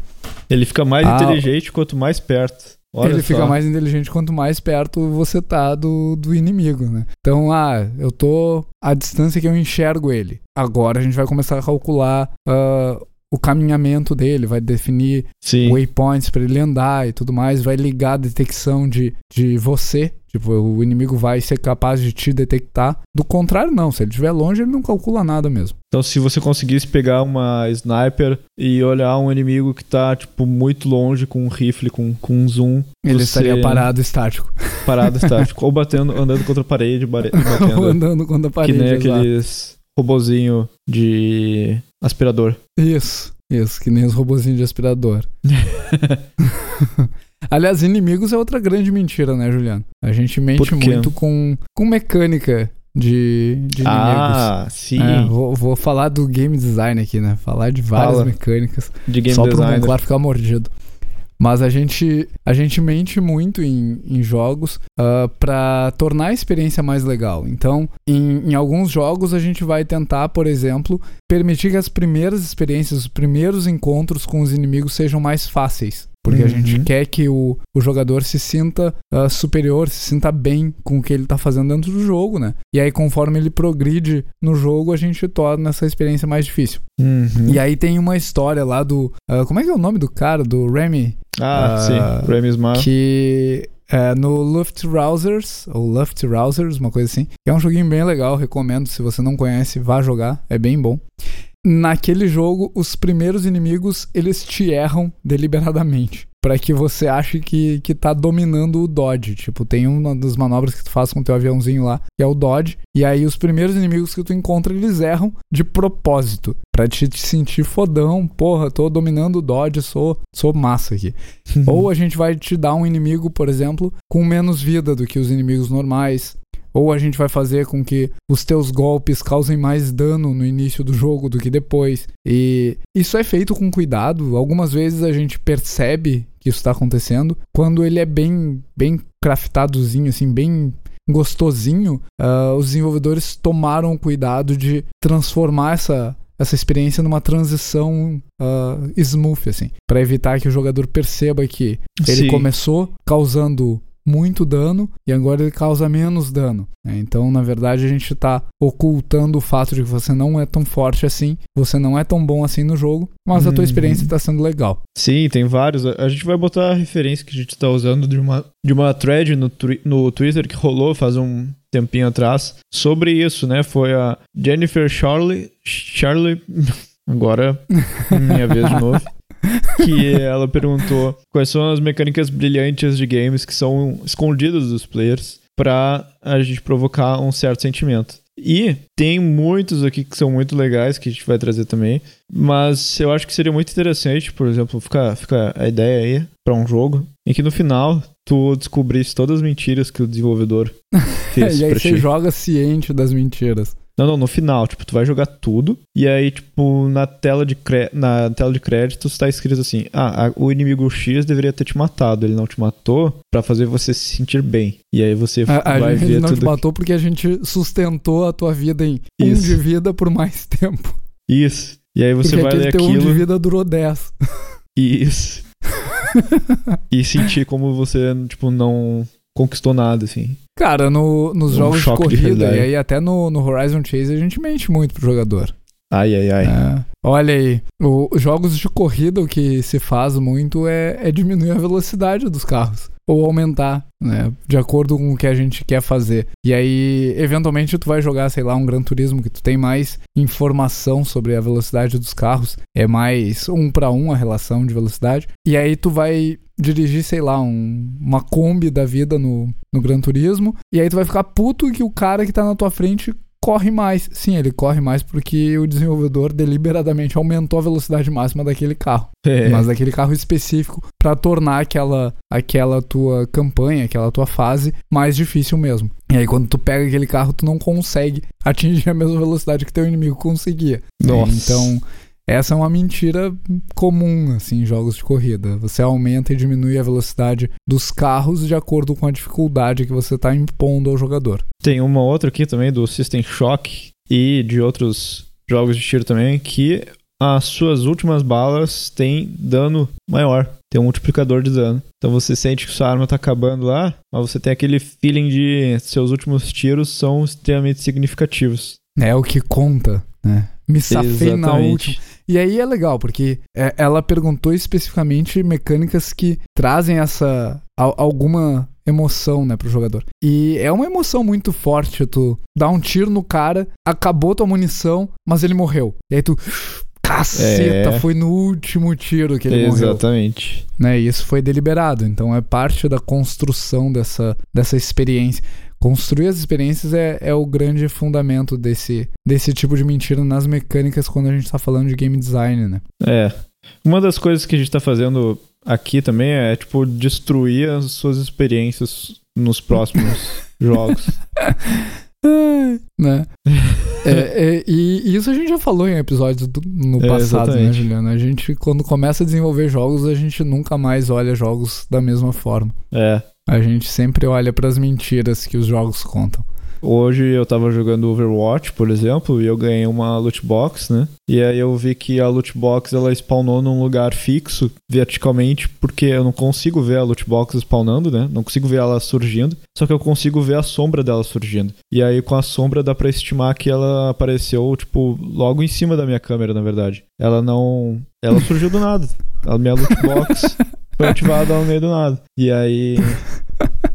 Ele fica mais ah, inteligente quanto mais perto. Olha ele só. fica mais inteligente quanto mais perto você tá do, do inimigo, né? Então, ah, eu tô à distância que eu enxergo ele. Agora a gente vai começar a calcular uh, o caminhamento dele, vai definir Sim. waypoints para ele andar e tudo mais, vai ligar a detecção de, de você Tipo, o inimigo vai ser capaz de te detectar. Do contrário, não. Se ele estiver longe, ele não calcula nada mesmo. Então, se você conseguisse pegar uma sniper e olhar um inimigo que tá, tipo, muito longe com um rifle, com, com um zoom. Ele você... estaria parado estático. Parado estático. ou batendo, andando contra a parede, *laughs* batendo. ou andando contra a parede. Que nem exato. aqueles robozinho de aspirador. Isso, isso, que nem os robozinhos de aspirador. *laughs* *laughs* Aliás, inimigos é outra grande mentira, né, Juliano? A gente mente muito com, com mecânica de, de inimigos. Ah, sim. É, vou, vou, falar do game design aqui, né? Falar de várias Fala. mecânicas. De game só design. Só pro ficar mordido. Mas a gente, a gente mente muito em, em jogos uh, ah, para tornar a experiência mais legal. Então, em, em alguns jogos, a gente vai tentar, por exemplo, permitir que as primeiras experiências, os primeiros encontros com os inimigos sejam mais fáceis. Porque uhum. a gente uhum. quer que o, o jogador se sinta uh, superior, se sinta bem com o que ele tá fazendo dentro do jogo, né? E aí, conforme ele progride no jogo, a gente torna essa experiência mais difícil. Uhum. E aí tem uma história lá do. Uh, como é que é o nome do cara? Do Remy? Ah, uh, sim, Remy Smart. Que é, no Luftrausers, ou Luftrausers, uma coisa assim. É um joguinho bem legal, recomendo. Se você não conhece, vá jogar, é bem bom. naquele jogo, os primeiros inimigos, eles te erram deliberadamente. Pra que você ache que, que tá dominando o dodge. Tipo, tem uma das manobras que tu faz com o teu aviãozinho lá, que é o dodge. E aí os primeiros inimigos que tu encontra, eles erram de propósito. Pra te, te sentir fodão. Porra, tô dominando o dodge, sou, sou massa aqui. *laughs* Ou a gente vai te dar um inimigo, por exemplo, com menos vida do que os inimigos normais ou a gente vai fazer com que os teus golpes causem mais dano no início do jogo do que depois. E isso é feito com cuidado. Algumas vezes a gente percebe que isso está acontecendo quando ele é bem, bem craftadozinho, assim, bem gostosinho. Uh, os desenvolvedores tomaram cuidado de transformar essa essa experiência numa transição uh, smooth, assim, para evitar que o jogador perceba que ele Sim. começou causando muito dano e agora ele causa menos dano. né? Então, na verdade, a gente está ocultando o fato de que você não é tão forte assim, você não é tão bom assim no jogo, mas a tua Uhum. experiência está sendo legal. Sim, tem vários. A gente vai botar a referência que a gente tá usando de uma, de uma thread no, no Twitter que rolou faz um tempinho atrás sobre isso, né? Foi a Jennifer Charlie. Charlie. *laughs* Agora, minha vez de novo. *laughs* Que ela perguntou quais são as mecânicas brilhantes de games que são escondidas dos players pra a gente provocar um certo sentimento. E tem muitos aqui que são muito legais que a gente vai trazer também. Mas eu acho que seria muito interessante, por exemplo, fica, fica a ideia aí pra um jogo em que no final tu descobrisse todas as mentiras que o desenvolvedor *laughs* fez e aí você ti. joga ciente das mentiras. Não, não, no final, tipo, tu vai jogar tudo e aí, tipo, na tela de, cre... na tela de créditos tá escrito assim: ah, a- o inimigo X deveria ter te matado, ele não te matou pra fazer você se sentir bem. E aí você A, a vai gente ver não tudo. te matou porque a gente sustentou a tua vida em um Isso. de vida por mais *laughs* tempo. Isso. E aí você porque vai ler teu um de aquilo. vida durou 10. Isso. *laughs* e sentir como você, tipo, não conquistou nada, assim. Cara, no- nos Um jogos de de corrida, realidade. e aí até no, no Horizon Chase a gente mente muito pro jogador. Ai, ai, ai. É. Olha aí, os jogos de corrida o que se faz muito é, é diminuir a velocidade dos carros. Ou aumentar, né? De acordo com o que a gente quer fazer. E aí, eventualmente, tu vai jogar, sei lá, um Gran Turismo que tu tem mais informação sobre a velocidade dos carros. É mais um para um a relação de velocidade. E aí tu vai dirigir, sei lá, um- uma Kombi da vida no, no Gran Turismo. E aí tu vai ficar puto que o cara que tá na tua frente corre mais. Sim, ele corre mais porque o desenvolvedor deliberadamente aumentou a velocidade máxima daquele carro. *laughs* É. Mas daquele carro específico pra tornar aquela, aquela tua campanha, aquela tua fase mais difícil mesmo. E aí quando tu pega aquele carro, tu não consegue atingir a mesma velocidade que teu inimigo conseguia. Nossa. Então, essa é uma mentira comum, assim, em jogos de corrida. Você aumenta e diminui a velocidade dos carros de acordo com a dificuldade que você está impondo ao jogador. Tem uma outra aqui também do System Shock e de outros jogos de tiro também que as suas últimas balas têm dano maior, tem um multiplicador de dano. Então você sente que sua arma tá acabando lá, mas você tem aquele feeling de seus últimos tiros são extremamente significativos. É o que conta, né? Me safei na Exatamente. última. E aí é legal, porque é, ela perguntou especificamente mecânicas que trazem essa al- alguma emoção, né, pro jogador. E é uma emoção muito forte, tu dá um tiro no cara, acabou tua munição, mas ele morreu. E aí tu caceta, É. foi no último tiro que ele morreu Exatamente. né? E isso foi deliberado. Então é parte da construção dessa, dessa experiência. Construir as experiências é, é o grande fundamento desse, desse tipo de mentira nas mecânicas quando a gente tá falando de game design, né? É. Uma das coisas que a gente tá fazendo aqui também é, tipo, destruir as suas experiências nos próximos *laughs* jogos. *laughs* Né? É, é, e, isso a gente já falou em episódios do- no É, passado, né, exatamente. Juliano? A gente, quando começa a desenvolver jogos, a gente nunca mais olha jogos da mesma forma. É. A gente sempre olha pras mentiras que os jogos contam. Hoje eu tava jogando Overwatch, por exemplo, e eu ganhei uma loot box, né? E aí eu vi que a loot box ela spawnou num lugar fixo verticalmente, porque eu não consigo ver a loot box spawnando, né? Não consigo ver ela surgindo, só que eu consigo ver a sombra dela surgindo. E aí com a sombra dá pra estimar que ela apareceu, tipo, logo em cima da minha câmera, na verdade. Ela não. Ela surgiu do nada. A minha loot box *laughs* foi ativada no meio do nada. E aí.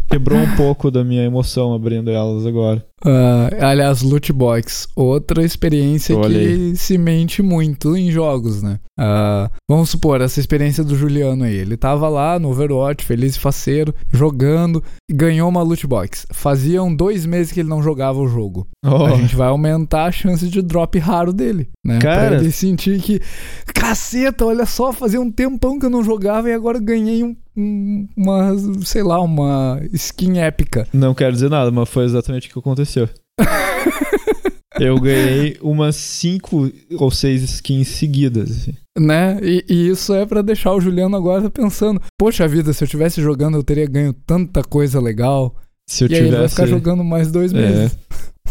Quebrou um pouco da minha emoção abrindo elas agora. Uh, aliás, loot box, outra experiência Olha que se mente muito em jogos, né? Uh, vamos supor, essa experiência do Juliano aí. Ele tava lá no Overwatch, feliz e faceiro, jogando, e ganhou uma loot box. Faziam dois meses que ele não jogava o jogo. Oh, A gente vai aumentar a chance de drop raro dele, né? Cara. Pra ele sentir que, caceta, olha só, fazia um tempão que eu não jogava e agora ganhei um- uma, sei lá, uma skin épica. Não quero dizer nada, mas foi exatamente o que aconteceu. *laughs* Eu ganhei umas 5 ou 6 skins seguidas. assim. Né? E, e isso é pra deixar o Juliano agora pensando: Poxa vida, se eu tivesse jogando, eu teria ganho tanta coisa legal. Se eu e aí ele vai tivesse. ficar jogando mais dois É. meses.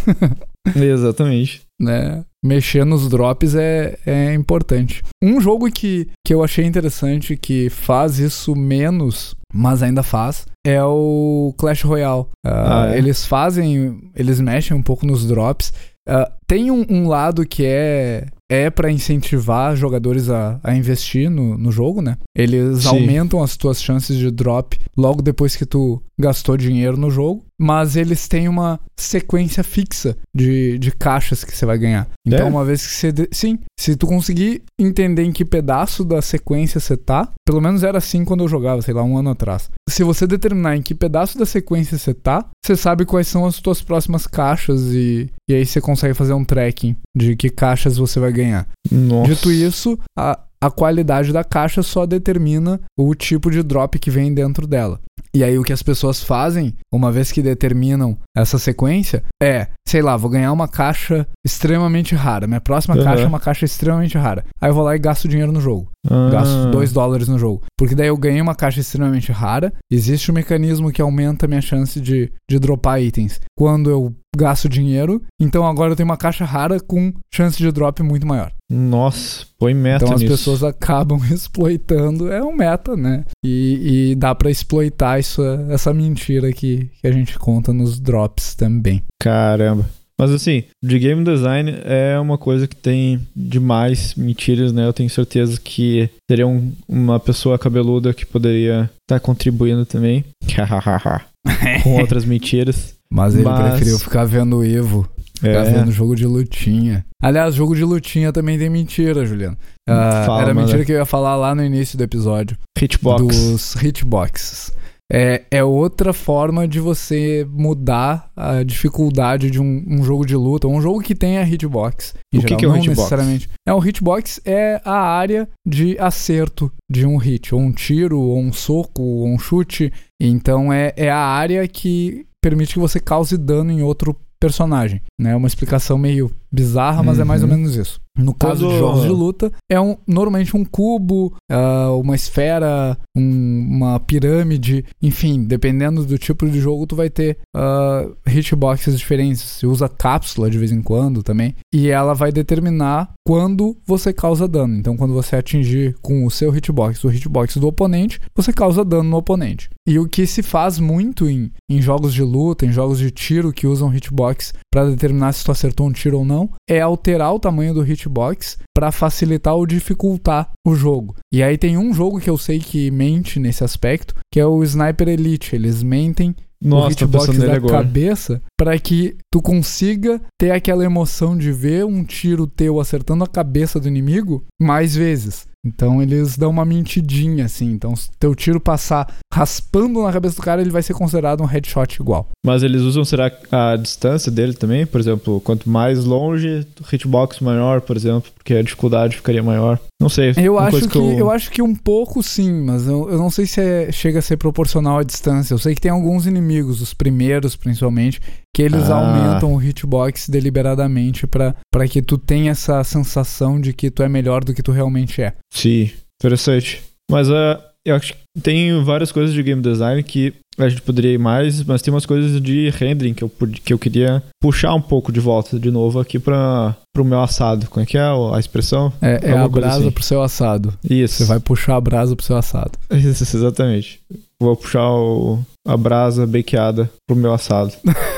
*laughs* *laughs* Exatamente. Né? Mexer nos drops é, é importante. Um jogo que, que eu achei interessante, que faz isso menos, mas ainda faz, é o Clash Royale. Ah, Ah, é? Eles fazem, eles mexem um pouco nos drops. Ah, tem um, um lado que é é para incentivar jogadores a, a investir no, no jogo, né? Eles Sim. aumentam as tuas chances de drop logo depois que tu gastou dinheiro no jogo, mas eles têm uma sequência fixa de, de caixas que você vai ganhar. Então, É? uma vez que você. de- Sim, se tu conseguir entender em que pedaço da sequência você tá, pelo menos era assim quando eu jogava, sei lá, um ano atrás. Se você determinar em que pedaço da sequência você tá, você sabe quais são as tuas próximas caixas e, e aí você consegue fazer um tracking de que caixas você vai ganhar. Nossa. Dito isso, a, a qualidade da caixa só determina o tipo de drop que vem dentro dela. E aí o que as pessoas fazem, uma vez que determinam essa sequência, é, sei lá, vou ganhar uma caixa extremamente rara. Minha próxima Aham. caixa é uma caixa extremamente rara. Aí eu vou lá e gasto dinheiro no jogo. Ah, Gasto 2 dólares no jogo. Porque daí eu ganhei uma caixa extremamente rara. Existe um mecanismo que aumenta a minha chance de, de dropar itens. Quando eu gasto dinheiro, então agora eu tenho uma caixa rara com chance de drop muito maior. Nossa, põe meta Então as nisso. pessoas acabam *laughs* exploitando. É um meta, né? E, e dá pra exploitar isso, essa mentira que, que a gente conta nos drops também. Caramba. Mas assim, de game design é uma coisa que tem demais mentiras, né? Eu tenho certeza que teria um- uma pessoa cabeluda que poderia estar contribuindo também. *laughs* *laughs* Com outras mentiras. Mas ele Mas- preferiu ficar vendo o Evo, ficar É. vendo jogo de lutinha. Aliás, jogo de lutinha também tem mentira, Juliano. Ah, Fala, era mano. mentira que eu ia falar lá no início do episódio. Hitbox. dos hitboxes. É, é outra forma de você mudar a dificuldade de um, um jogo de luta, um jogo que tenha hitbox. O que geral, que é o não hitbox? necessariamente. É o hitbox é a área de acerto de um hit, ou um tiro, ou um soco, ou um chute. Então é, é a área que permite que você cause dano em outro personagem. Né? É uma explicação meio bizarra, mas é mais ou Uhum. menos isso. No caso de Quando- jogos de luta, é um, normalmente um cubo, ah, uma esfera, um- uma pirâmide, enfim, dependendo do tipo de jogo, tu vai ter ah, hitboxes diferentes. Você usa cápsula de vez em quando também, e ela vai determinar quando você causa dano. Então, quando você atingir com o seu hitbox o hitbox do oponente, você causa dano no oponente. E o que se faz muito em, em jogos de luta, em jogos de tiro que usam hitbox para determinar se tu acertou um tiro ou não, é alterar o tamanho do hitbox para facilitar ou dificultar o jogo. E aí tem um jogo que eu sei que mente nesse aspecto, que é o Sniper Elite. Eles mentem o Nossa, tô hitbox da agora. cabeça para que tu consiga ter aquela emoção de ver um tiro teu acertando a cabeça do inimigo mais vezes. Então eles dão uma mentidinha assim. Então se teu tiro passar raspando na cabeça do cara, ele vai ser considerado um headshot igual. Mas eles usam, será, a distância dele também? Por exemplo, quanto mais longe, hitbox maior, por exemplo, porque a dificuldade ficaria maior. Não sei. Eu acho coisa que, eu... acho que um pouco sim, mas eu, eu não sei se é- chega a ser proporcional à distância. Eu sei que tem alguns inimigos, os primeiros principalmente, que eles Ah. aumentam o hitbox deliberadamente pra pra que tu tenha essa sensação de que tu é melhor do que tu realmente é. Sim, interessante. Mas uh, eu acho que tem várias coisas de game design que a gente poderia ir mais, mas tem umas coisas de rendering que eu, que eu queria puxar um pouco de volta de novo aqui para o meu assado. Como é que é a expressão? É, é a brasa assim. pro seu assado. Isso. Você vai puxar a brasa pro seu assado. Isso, exatamente. Vou puxar o- a brasa bakeada pro meu assado. *laughs*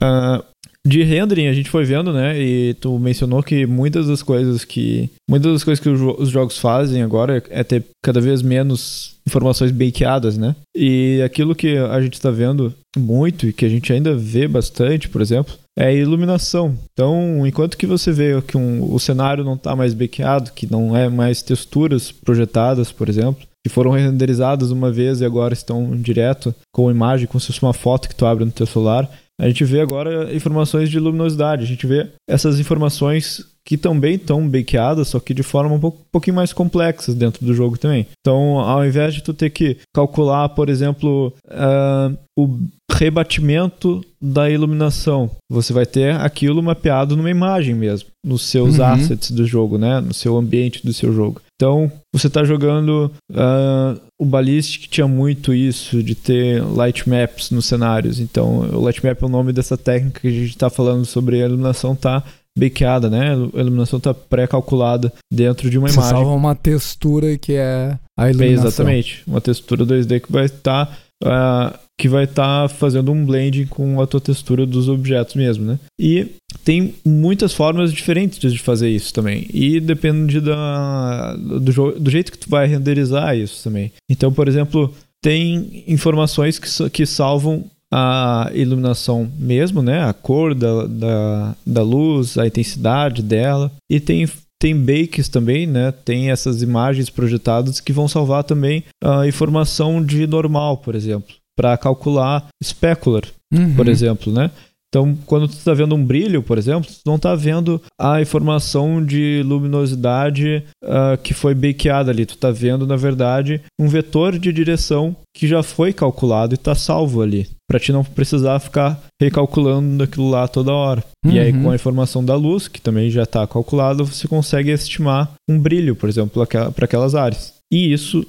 Ah, *laughs* de rendering a gente foi vendo, né? E tu mencionou que muitas das coisas que muitas das coisas que os jogos fazem agora é ter cada vez menos informações bakeadas, né? E aquilo que a gente está vendo muito e que a gente ainda vê bastante, por exemplo, é iluminação. Então, enquanto que você vê que um, o cenário não está mais bakeado, que não é mais texturas projetadas, por exemplo, que foram renderizadas uma vez e agora estão direto com imagem, como se fosse uma foto que tu abre no teu celular, a gente vê agora informações de luminosidade. A gente vê essas informações que também estão bakeadas, só que de forma um, pouco, um pouquinho mais complexas dentro do jogo também. Então, ao invés de tu ter que calcular, por exemplo, uh, o rebatimento da iluminação, você vai ter aquilo mapeado numa imagem mesmo, nos seus uhum. assets do jogo, né? No seu ambiente do seu jogo. Então, você está jogando uh, o Ballistic tinha muito isso de ter light maps nos cenários. Então, o light map é o nome dessa técnica que a gente está falando sobre a iluminação tá bakeada, né? A iluminação está pré-calculada dentro de uma Você imagem. salva uma textura que é a iluminação. Exatamente, uma textura 2D que vai estar uh, que vai estar tá fazendo um blending com a tua textura dos objetos mesmo, né? E tem muitas formas diferentes de fazer isso também. E depende da, do, do jeito que tu vai renderizar isso também. Então, por exemplo, tem informações que, que salvam a iluminação mesmo, né? A cor da, da, da luz, a intensidade dela. E tem tem bakes também, né? Tem essas imagens projetadas que vão salvar também a informação de normal, por exemplo, para calcular specular, uhum. por exemplo, né? Então, quando tu está vendo um brilho, por exemplo, tu não está vendo a informação de luminosidade uh, que foi bakeada ali. Tu está vendo, na verdade, um vetor de direção que já foi calculado e está salvo ali. Para ti não precisar ficar recalculando aquilo lá toda hora. Uhum. E aí, com a informação da luz, que também já está calculado, você consegue estimar um brilho, por exemplo, para aquelas áreas. E isso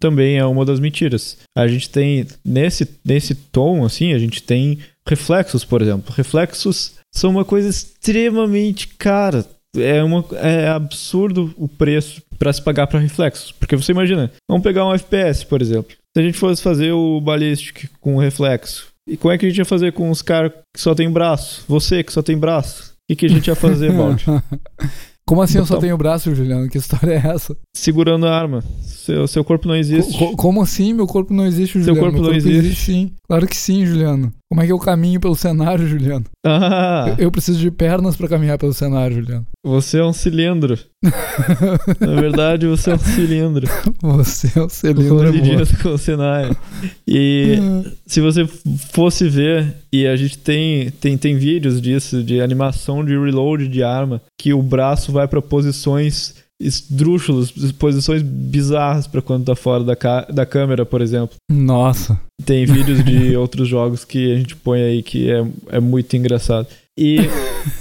também é uma das mentiras. A gente tem, nesse, nesse tom, assim, a gente tem reflexos, por exemplo. Reflexos são uma coisa extremamente cara. É, uma, é absurdo o preço para se pagar para reflexos. Porque você imagina, vamos pegar um FPS, por exemplo. Se a gente fosse fazer o ballistic com reflexo, e como é que a gente ia fazer com os caras que só tem braço? Você que só tem braço? O que, que a gente ia fazer, Balde? *laughs* Como assim eu só tenho braço, Juliano? Que história é essa? Segurando a arma. Seu, seu corpo não existe. Co como assim? Meu corpo não existe, Juliano? Seu corpo Meu não corpo existe. existe sim. Claro que sim, Juliano. Como é que eu caminho pelo cenário, Juliano? Ah. Eu, eu preciso de pernas para caminhar pelo cenário, Juliano. Você é um cilindro. *laughs* Na verdade, você é um cilindro. Você é um cilindro. dias com o cenário. E se você fosse ver, e a gente tem, tem, tem vídeos disso, de animação de reload de arma, que o braço vai para posições esdrúxulos, posições bizarras para quando tá fora da, da câmera, por exemplo. Nossa. Tem vídeos de *laughs* outros jogos que a gente põe aí que é, é muito engraçado. E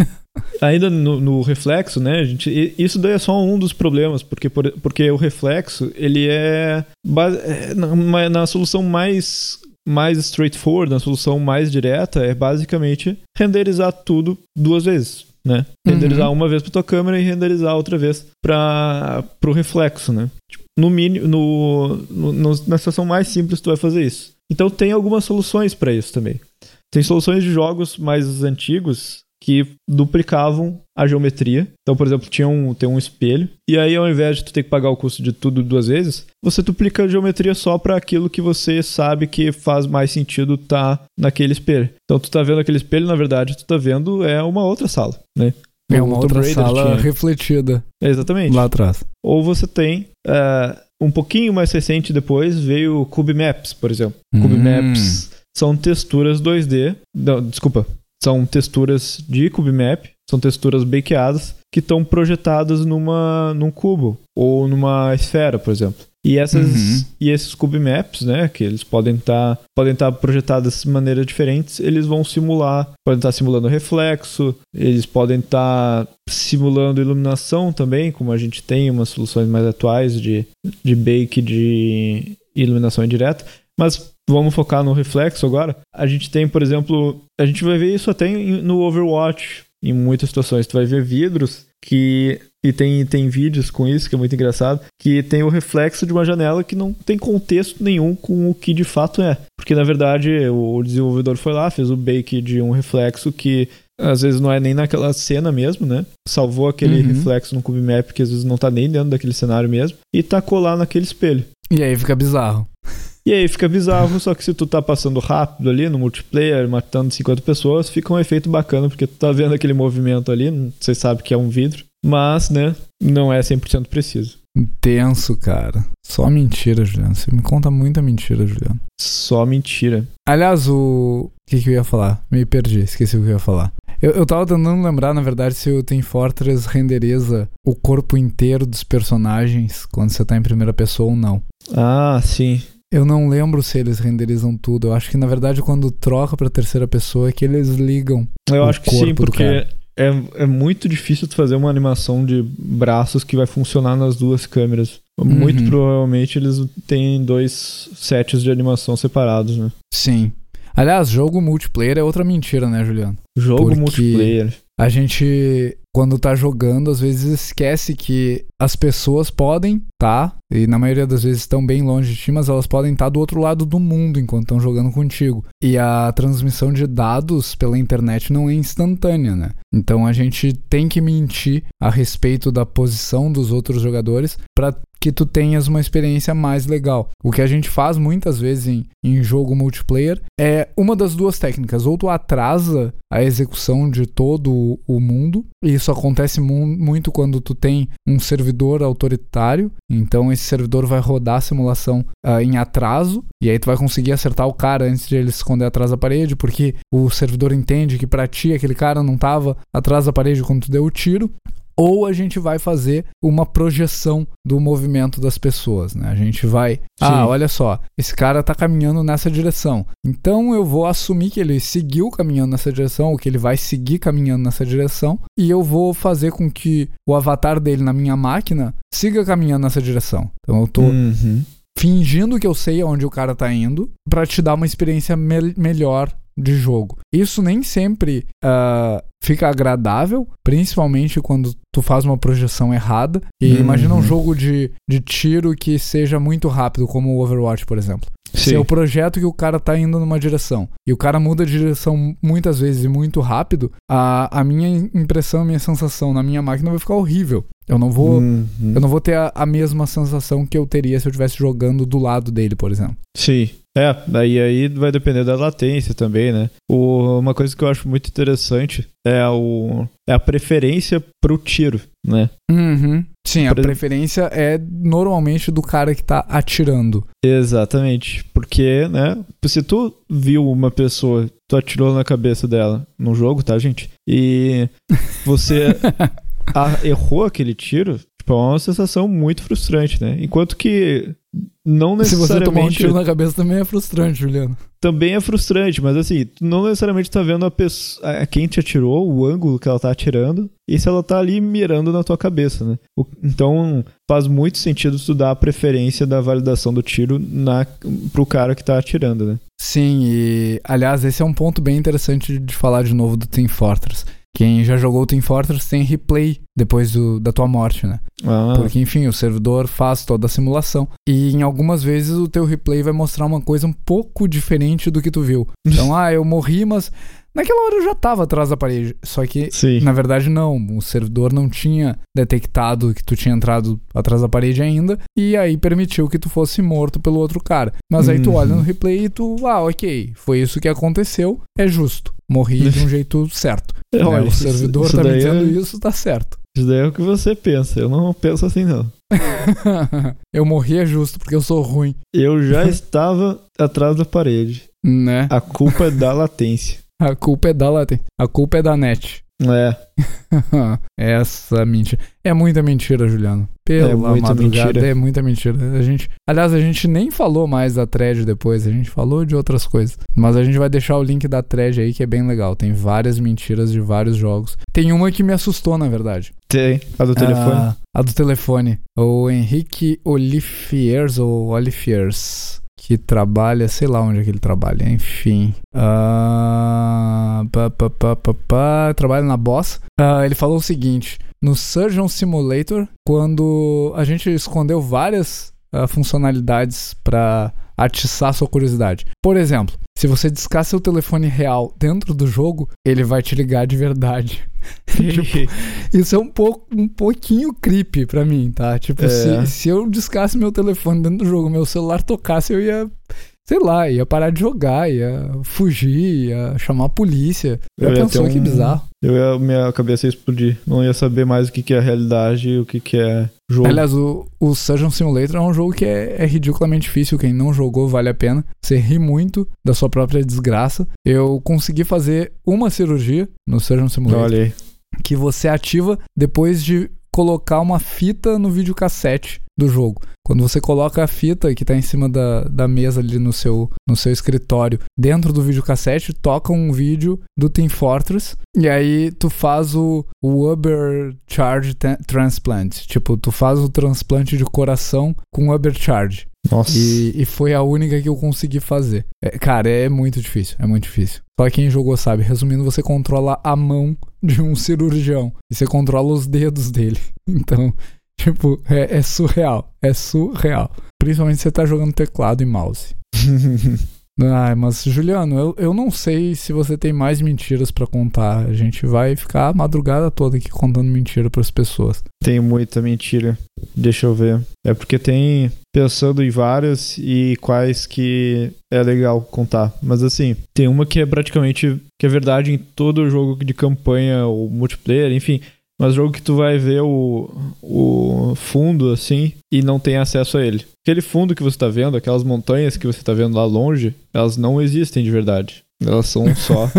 *laughs* ainda no, no, reflexo, né, gente, isso daí é só um dos problemas, porque, porque o reflexo, ele é, é na, na solução mais mais straightforward, na solução mais direta, é basicamente renderizar tudo duas vezes né? Renderizar uhum. uma vez para tua câmera e renderizar outra vez para o reflexo, né? Tipo, no mínimo, no, no, na situação mais simples tu vai fazer isso. Então tem algumas soluções para isso também. Tem soluções de jogos mais antigos que duplicavam a geometria. Então, por exemplo, tinha um, tem um espelho, e aí ao invés de tu ter que pagar o custo de tudo duas vezes, você duplica a geometria só para aquilo que você sabe que faz mais sentido tá naquele espelho. Então, tu tá vendo aquele espelho, na verdade, tu tá vendo é uma outra sala, né? É uma outra sala tinha. refletida. exatamente. Lá atrás. Ou você tem uh, um pouquinho mais recente depois veio o Cube Maps, por exemplo. Hum. Cube Maps são texturas 2D. Não, desculpa, são texturas de CubeMap, são texturas bakeadas que estão projetadas numa, num cubo ou numa esfera, por exemplo. E, essas, uhum. e esses CubeMaps, né, que eles podem estar tá, podem tá projetados de maneiras diferentes, eles vão simular, podem estar tá simulando reflexo, eles podem estar tá simulando iluminação também, como a gente tem umas soluções mais atuais de, de bake de iluminação indireta. Mas vamos focar no reflexo agora. A gente tem, por exemplo, a gente vai ver isso até no Overwatch, em muitas situações. Tu vai ver vidros que. E tem, tem vídeos com isso, que é muito engraçado, que tem o reflexo de uma janela que não tem contexto nenhum com o que de fato é. Porque, na verdade, o desenvolvedor foi lá, fez o bake de um reflexo que às vezes não é nem naquela cena mesmo, né? Salvou aquele Uhum. reflexo no cube map que às vezes não tá nem dentro daquele cenário mesmo e tacou lá naquele espelho. E aí fica bizarro. E aí fica bizarro, só que se tu tá passando rápido ali no multiplayer, matando 50 pessoas, fica um efeito bacana, porque tu tá vendo aquele movimento ali, você sabe que é um vidro, mas, né, não é 100% preciso. Intenso, cara. Só mentira, Juliano. Você me conta muita mentira, Juliano. Só mentira. Aliás, o. O que, que eu ia falar? Me perdi, esqueci o que eu ia falar. Eu, eu tava tentando lembrar, na verdade, se o Team Fortress renderiza o corpo inteiro dos personagens quando você tá em primeira pessoa ou não. Ah, sim. Eu não lembro se eles renderizam tudo. Eu acho que, na verdade, quando troca pra terceira pessoa é que eles ligam. Eu acho que sim, porque é, é muito difícil tu fazer uma animação de braços que vai funcionar nas duas câmeras. Muito Uhum. provavelmente eles têm dois sets de animação separados, né? Sim. Aliás, jogo multiplayer é outra mentira, né, Juliano? Jogo Porque- multiplayer. A gente, quando tá jogando, às vezes esquece que as pessoas podem tá, e na maioria das vezes estão bem longe de ti, mas elas podem estar do outro lado do mundo enquanto estão jogando contigo. E a transmissão de dados pela internet não é instantânea, né? Então a gente tem que mentir a respeito da posição dos outros jogadores para que tu tenhas uma experiência mais legal. O que a gente faz muitas vezes em, em jogo multiplayer é uma das duas técnicas. Ou tu atrasa a execução de todo o- mundo, e isso acontece mu- muito quando tu tem um servidor autoritário, então esse servidor vai rodar a simulação ah, em atraso, e aí tu vai conseguir acertar o cara antes de ele se esconder atrás da parede, porque o servidor entende que pra ti aquele cara não tava atrás da parede quando tu deu o tiro, ou a gente vai fazer uma projeção do movimento das pessoas, né? A gente vai, ah, Sim. olha só, esse cara tá caminhando nessa direção. Então eu vou assumir que ele seguiu caminhando nessa direção, ou que ele vai seguir caminhando nessa direção, e eu vou fazer com que o avatar dele na minha máquina siga caminhando nessa direção. Então eu tô Uhum. fingindo que eu sei aonde o cara tá indo pra te dar uma experiência mel- melhor de jogo. Isso nem sempre ah, fica agradável, principalmente quando tu faz uma projeção errada. E Uhum. imagina um jogo de, de tiro que seja muito rápido, como o Overwatch, por exemplo. Se Sim. é o projeto que o cara tá indo numa direção e o cara muda de direção muitas vezes e muito rápido, a, a minha impressão, a minha sensação na minha máquina vai ficar horrível. Eu não vou. Uhum. Eu não vou ter a, a mesma sensação que eu teria se eu estivesse jogando do lado dele, por exemplo. Sim. É, daí aí vai depender da latência também, né? O, uma coisa que eu acho muito interessante é, o, é a preferência pro tiro, né? Uhum. Sim, a exemplo- preferência é normalmente do cara que tá atirando. Exatamente. Porque, né? Se tu viu uma pessoa, tu atirou na cabeça dela no jogo, tá, gente? E você *laughs* a- errou aquele tiro, tipo, é uma sensação muito frustrante, né? Enquanto que não Se você tomar um necessariamente tiro na cabeça também é frustrante, Juliano. também é frustrante, mas assim, tu não necessariamente tá vendo a pessoa, a quem te atirou, o ângulo que ela tá atirando, e se ela tá ali mirando na tua cabeça, né? Então faz muito sentido tu dar a preferência da validação do tiro na, pro cara que tá atirando, né? Sim, e aliás, esse é um ponto bem interessante de falar de novo do Team Fortress. Quem já jogou o Team Fortress tem replay depois do- da tua morte, né? Ah, Porque, enfim, o servidor faz toda a simulação. E em algumas vezes o teu replay vai mostrar uma coisa um pouco diferente do que tu viu. *laughs* Então, ah, eu morri, mas naquela hora eu já tava atrás da parede. Só que, sim. na verdade, não. O servidor não tinha detectado que tu tinha entrado atrás da parede ainda. E aí permitiu que tu fosse morto pelo outro cara. Mas aí tu Uhum. olha no replay e tu, ah, ok, foi isso que aconteceu, é justo. Morri de um jeito certo. *laughs* É, né? olha, O isso- servidor isso tá me dizendo é- isso, tá certo. Isso daí é o que você pensa, eu não penso assim não. *laughs* eu morri é justo porque eu sou ruim, Eu já *laughs* estava atrás da parede. né? A culpa é da latência. A culpa é da Latem. A culpa é da net. É, Essa mentira. É muita mentira, Juliano. Pela É muita madrugada, mentira. é muita mentira. A gente, aliás, a gente nem falou mais da thread depois, a gente falou de outras coisas. Mas a gente vai deixar o link da thread aí que é bem legal. Tem várias mentiras de vários jogos. Tem uma que me assustou, na verdade. tem. A do telefone. Ah, a do telefone. O Henrique Olifiers ou Olifiers. Que trabalha, sei lá onde é que ele trabalha, enfim. Ah, pá, pá, pá, pá, pá, trabalha na Boss. Ah, ele falou o seguinte: no Surgeon Simulator, quando a gente escondeu várias ah, funcionalidades para atiçar sua curiosidade. Por exemplo, se você discar seu telefone real dentro do jogo, ele vai te ligar de verdade. *laughs* tipo, *laughs* isso é um pouco um pouquinho creepy pra mim, tá? Tipo, É. se, se eu discasse meu telefone dentro do jogo, meu celular tocasse, eu ia, sei lá, ia parar de jogar, ia fugir, ia chamar a polícia. Já Eu ia pensou ter que um- bizarro? Eu ia, minha cabeça ia explodir. Não ia saber mais o que, que é realidade e o que, que é jogo. Aliás, o, o Surgeon Simulator é um jogo que é, é ridiculamente difícil. Quem não jogou, vale a pena. Você ri muito da sua própria desgraça. Eu consegui fazer uma cirurgia no Surgeon Simulator Olha aí. que você ativa depois de colocar uma fita no videocassete do jogo. Quando você coloca a fita que está em cima da, da mesa ali no seu, no seu escritório, dentro do videocassete, toca um vídeo do Team Fortress e aí tu faz o, o Uber Charge Tra- Transplant. Tipo, tu faz o transplante de coração com Uber Charge. Nossa. E, e foi a única que eu consegui fazer. É, cara, é muito difícil, é muito difícil. Só quem jogou sabe. Resumindo, você controla a mão de um *laughs* cirurgião e você controla os dedos dele. Então, *laughs* tipo, é, é surreal. É surreal. Principalmente se você tá jogando teclado e mouse. Ai, *laughs* mas Juliano, eu, eu não sei se você tem mais mentiras pra contar. A gente vai ficar a madrugada toda aqui contando mentira pras pessoas. Tem muita mentira. Deixa eu ver. É porque tem pensando em várias e quais que é legal contar. Mas assim, tem uma que é praticamente que é verdade em todo jogo de campanha ou multiplayer, enfim. Mas jogo que tu vai ver o, o fundo assim e não tem acesso a ele. Aquele fundo que você tá vendo, aquelas montanhas que você tá vendo lá longe, elas não existem de verdade. Elas são só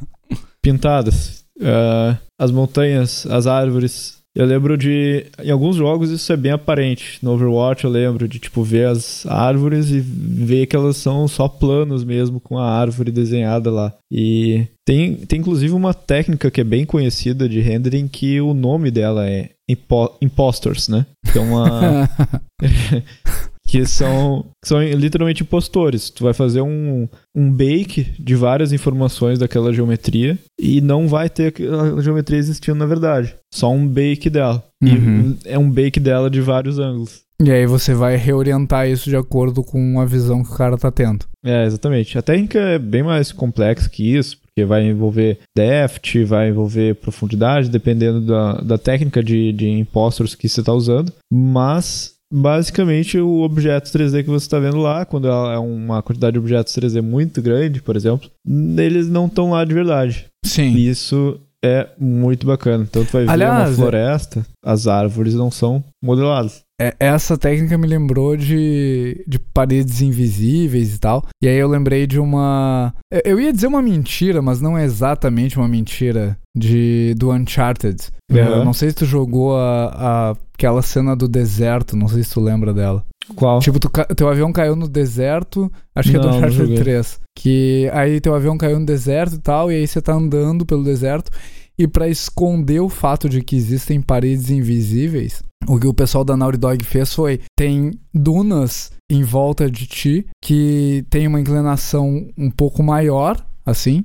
*laughs* pintadas. Ah, as montanhas, as árvores. Eu lembro de. Em alguns jogos isso é bem aparente. No Overwatch eu lembro de tipo ver as árvores e ver que elas são só planos mesmo, com a árvore desenhada lá. E tem, tem inclusive uma técnica que é bem conhecida de rendering que o nome dela é impo Impostors, né? Que é uma. *laughs* *laughs* que são, que são literalmente impostores. Tu vai fazer um, um bake de várias informações daquela geometria e não vai ter aquela geometria existindo na verdade. Só um bake dela. Uhum. E é um bake dela de vários ângulos. E aí você vai reorientar isso de acordo com a visão que o cara tá tendo. É, exatamente. A técnica é bem mais complexa que isso, porque vai envolver depth, vai envolver profundidade, dependendo da, da técnica de, de impostors que você está usando. Mas, basicamente, o objeto 3D que você está vendo lá, quando é uma quantidade de objetos 3D muito grande, por exemplo, eles não estão lá de verdade. Sim. Isso é muito bacana. Então, tu vai ver Aliás, uma floresta, as árvores não são modeladas. É, essa técnica me lembrou de, de paredes invisíveis e tal. E aí eu lembrei de uma. Eu ia dizer uma mentira, mas não é exatamente uma mentira de do Uncharted. Uhum. Não sei se tu jogou a, a- aquela cena do deserto, não sei se tu lembra dela. Qual? Tipo, tu teu avião caiu no deserto, acho que é do Não, não Uncharted joguei. 3. Que aí teu avião caiu no deserto e tal, e aí você tá andando pelo deserto. E pra esconder o fato de que existem paredes invisíveis, o que o pessoal da Naughty Dog fez foi: tem dunas em volta de ti que tem uma inclinação um pouco maior, assim.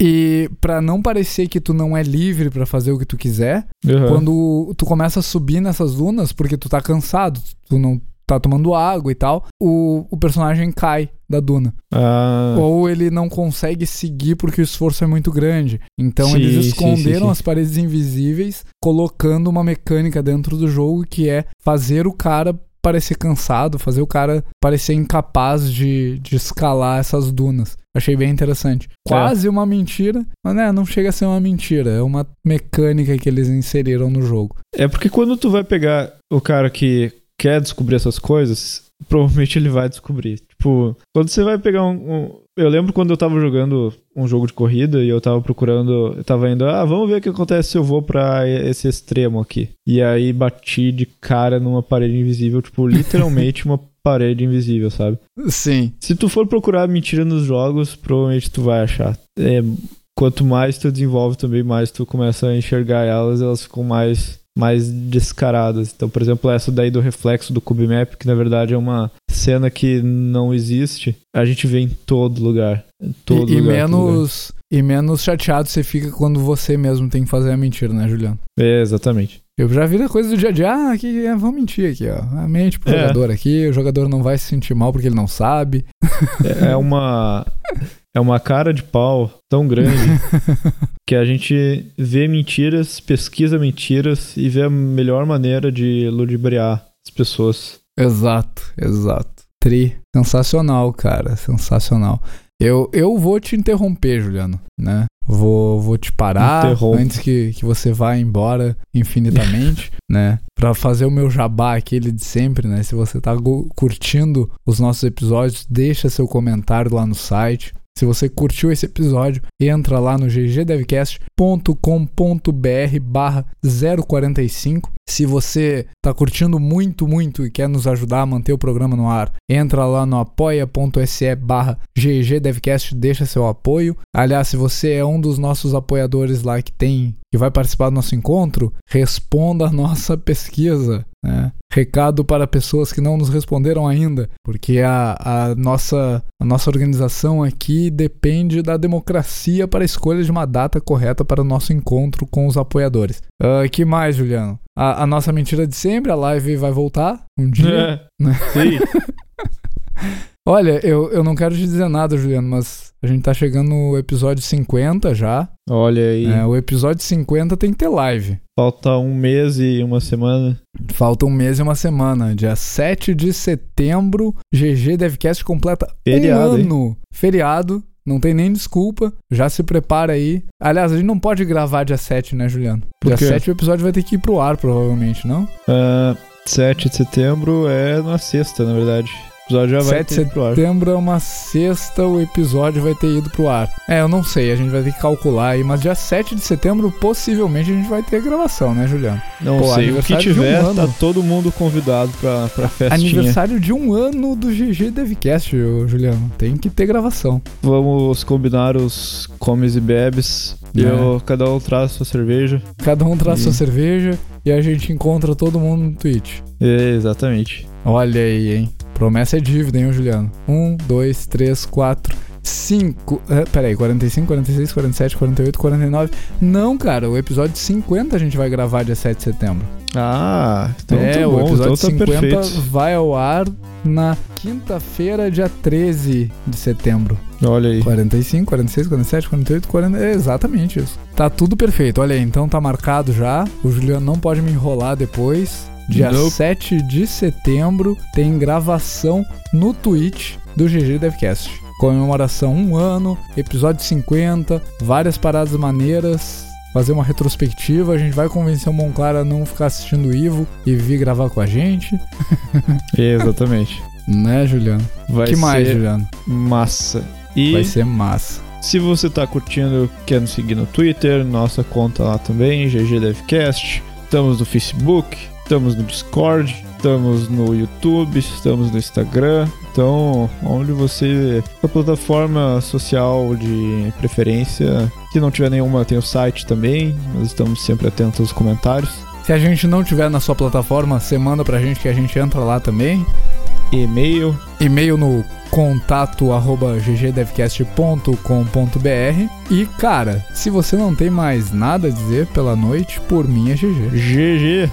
E pra não parecer que tu não é livre pra fazer o que tu quiser, Uhum. quando tu começa a subir nessas dunas, porque tu tá cansado, tu não tá tomando água e tal, o, o personagem cai da duna. Ah, Ou ele não consegue seguir porque o esforço é muito grande. Então Sim, eles esconderam sim, sim. as paredes invisíveis, colocando uma mecânica dentro do jogo que é fazer o cara parecer cansado, fazer o cara parecer incapaz de, de escalar essas dunas. Achei bem interessante. Quase uma mentira, mas né, não chega a ser uma mentira. É uma mecânica que eles inseriram no jogo. É porque quando tu vai pegar o cara que quer descobrir essas coisas, provavelmente ele vai descobrir. Tipo, quando você vai pegar um. um- Eu lembro quando eu tava jogando um jogo de corrida e eu tava procurando. Eu tava indo, ah, vamos ver o que acontece se eu vou pra esse extremo aqui. E aí bati de cara numa parede invisível, tipo, literalmente *laughs* uma parede invisível, sabe? Sim. Se tu for procurar mentira nos jogos, provavelmente tu vai achar. É, quanto mais tu desenvolve também, mais tu começa a enxergar elas, elas ficam mais, mais descaradas. Então, por exemplo, essa daí do reflexo do CubeMap, que na verdade é uma cena que não existe, a gente vê em todo lugar. Em todo e, e lugar, lugar. menos, e menos chateado você fica quando você mesmo tem que fazer a mentira, né, Juliano? É, exatamente. Eu já vira coisa do dia a dia. Ah, aqui, é, vamos mentir aqui, ó. A mente pro É. jogador aqui. O jogador não vai se sentir mal porque ele não sabe. É uma. É uma cara de pau tão grande *laughs* que a gente vê mentiras, pesquisa mentiras e vê a melhor maneira de ludibriar as pessoas. Exato, exato. Tri. Sensacional, cara. Sensacional. Eu, eu vou te interromper, Juliano, né? Vou, vou te parar Interrompa. antes que, que você vá embora infinitamente, *laughs* né? Pra fazer o meu jabá aquele de sempre, né? Se você tá curtindo os nossos episódios, deixa seu comentário lá no site. Se você curtiu esse episódio, entra lá no ggdevcast.com.br barra 045. Se você tá curtindo muito, muito e quer nos ajudar a manter o programa no ar, entra lá no apoia.se barra ggdevcast, deixa seu apoio. Aliás, se você é um dos nossos apoiadores lá que tem, que vai participar do nosso encontro, responda a nossa pesquisa. né? Recado para pessoas que não nos responderam ainda, porque a, a, nossa, a nossa organização aqui depende da democracia para a escolha de uma data correta para o nosso encontro com os apoiadores. Ah, que mais, Juliano? A, a nossa mentira de sempre, a live vai voltar um dia. É. Sim. *laughs* Olha, eu, eu não quero te dizer nada, Juliano, mas a gente tá chegando no episódio 50 já. Olha aí. É, o episódio 50 tem que ter live. Falta um mês e uma semana. Falta um mês e uma semana. Dia 7 de setembro, GG Devcast completa Feriado, um hein? ano. Feriado. Não tem nem desculpa. Já se prepara aí. Aliás, a gente não pode gravar dia 7, né, Juliano? Por dia quê? 7 o episódio vai ter que ir pro ar, provavelmente, não? Ah, 7 de setembro é na sexta, na verdade. Episódio já vai 7 de setembro é uma sexta, o episódio vai ter ido pro ar. É, eu não sei, a gente vai ter que calcular aí, mas dia 7 de setembro, possivelmente a gente vai ter gravação, né, Juliano? Não Pô, sei, o que um tiver, ano. tá todo mundo convidado pra, pra festinha. Aniversário de um ano do GG Devcast, Juliano. Tem que ter gravação. Vamos combinar os comes e bebes. É. eu, cada um traz sua cerveja. Cada um traz E- sua cerveja e a gente encontra todo mundo no Twitch. É, exatamente. Olha aí, hein? Promessa é dívida, hein, Juliano? Um, dois, três, quatro, cinco. É, peraí, 45, 46, 47, 48, 49. Não, cara, o episódio 50 a gente vai gravar dia 7 de setembro. Ah, então é, tá o bom, episódio então tá 50 perfeito. vai ao ar na quinta-feira, dia 13 de setembro. Olha aí. 45, 46, 47, 48, 40. É exatamente isso. Tá tudo perfeito. Olha aí, então tá marcado já. O Juliano não pode me enrolar depois. Dia Nope. 7 de setembro tem gravação no Twitch do GG Devcast. Comemoração um ano, episódio 50, várias paradas maneiras. Fazer uma retrospectiva, a gente vai convencer o Monclara a não ficar assistindo o Ivo e vir gravar com a gente, *laughs* Exatamente. né, Juliano? Vai que mais, Juliano? massa. E Vai ser massa. se você tá curtindo, quer nos seguir no Twitter, nossa conta lá também, GG Devcast. Estamos no Facebook, estamos no Discord, estamos no YouTube, estamos no Instagram. Então, onde você. A plataforma social de preferência. Se não tiver nenhuma, tem o site também. Nós estamos sempre atentos aos comentários. Se a gente não tiver na sua plataforma, você manda pra gente que a gente entra lá também. E-mail. E-mail no contato arroba ggdevcast.com.br E, cara, se você não tem mais nada a dizer pela noite, por mim é GG. GG.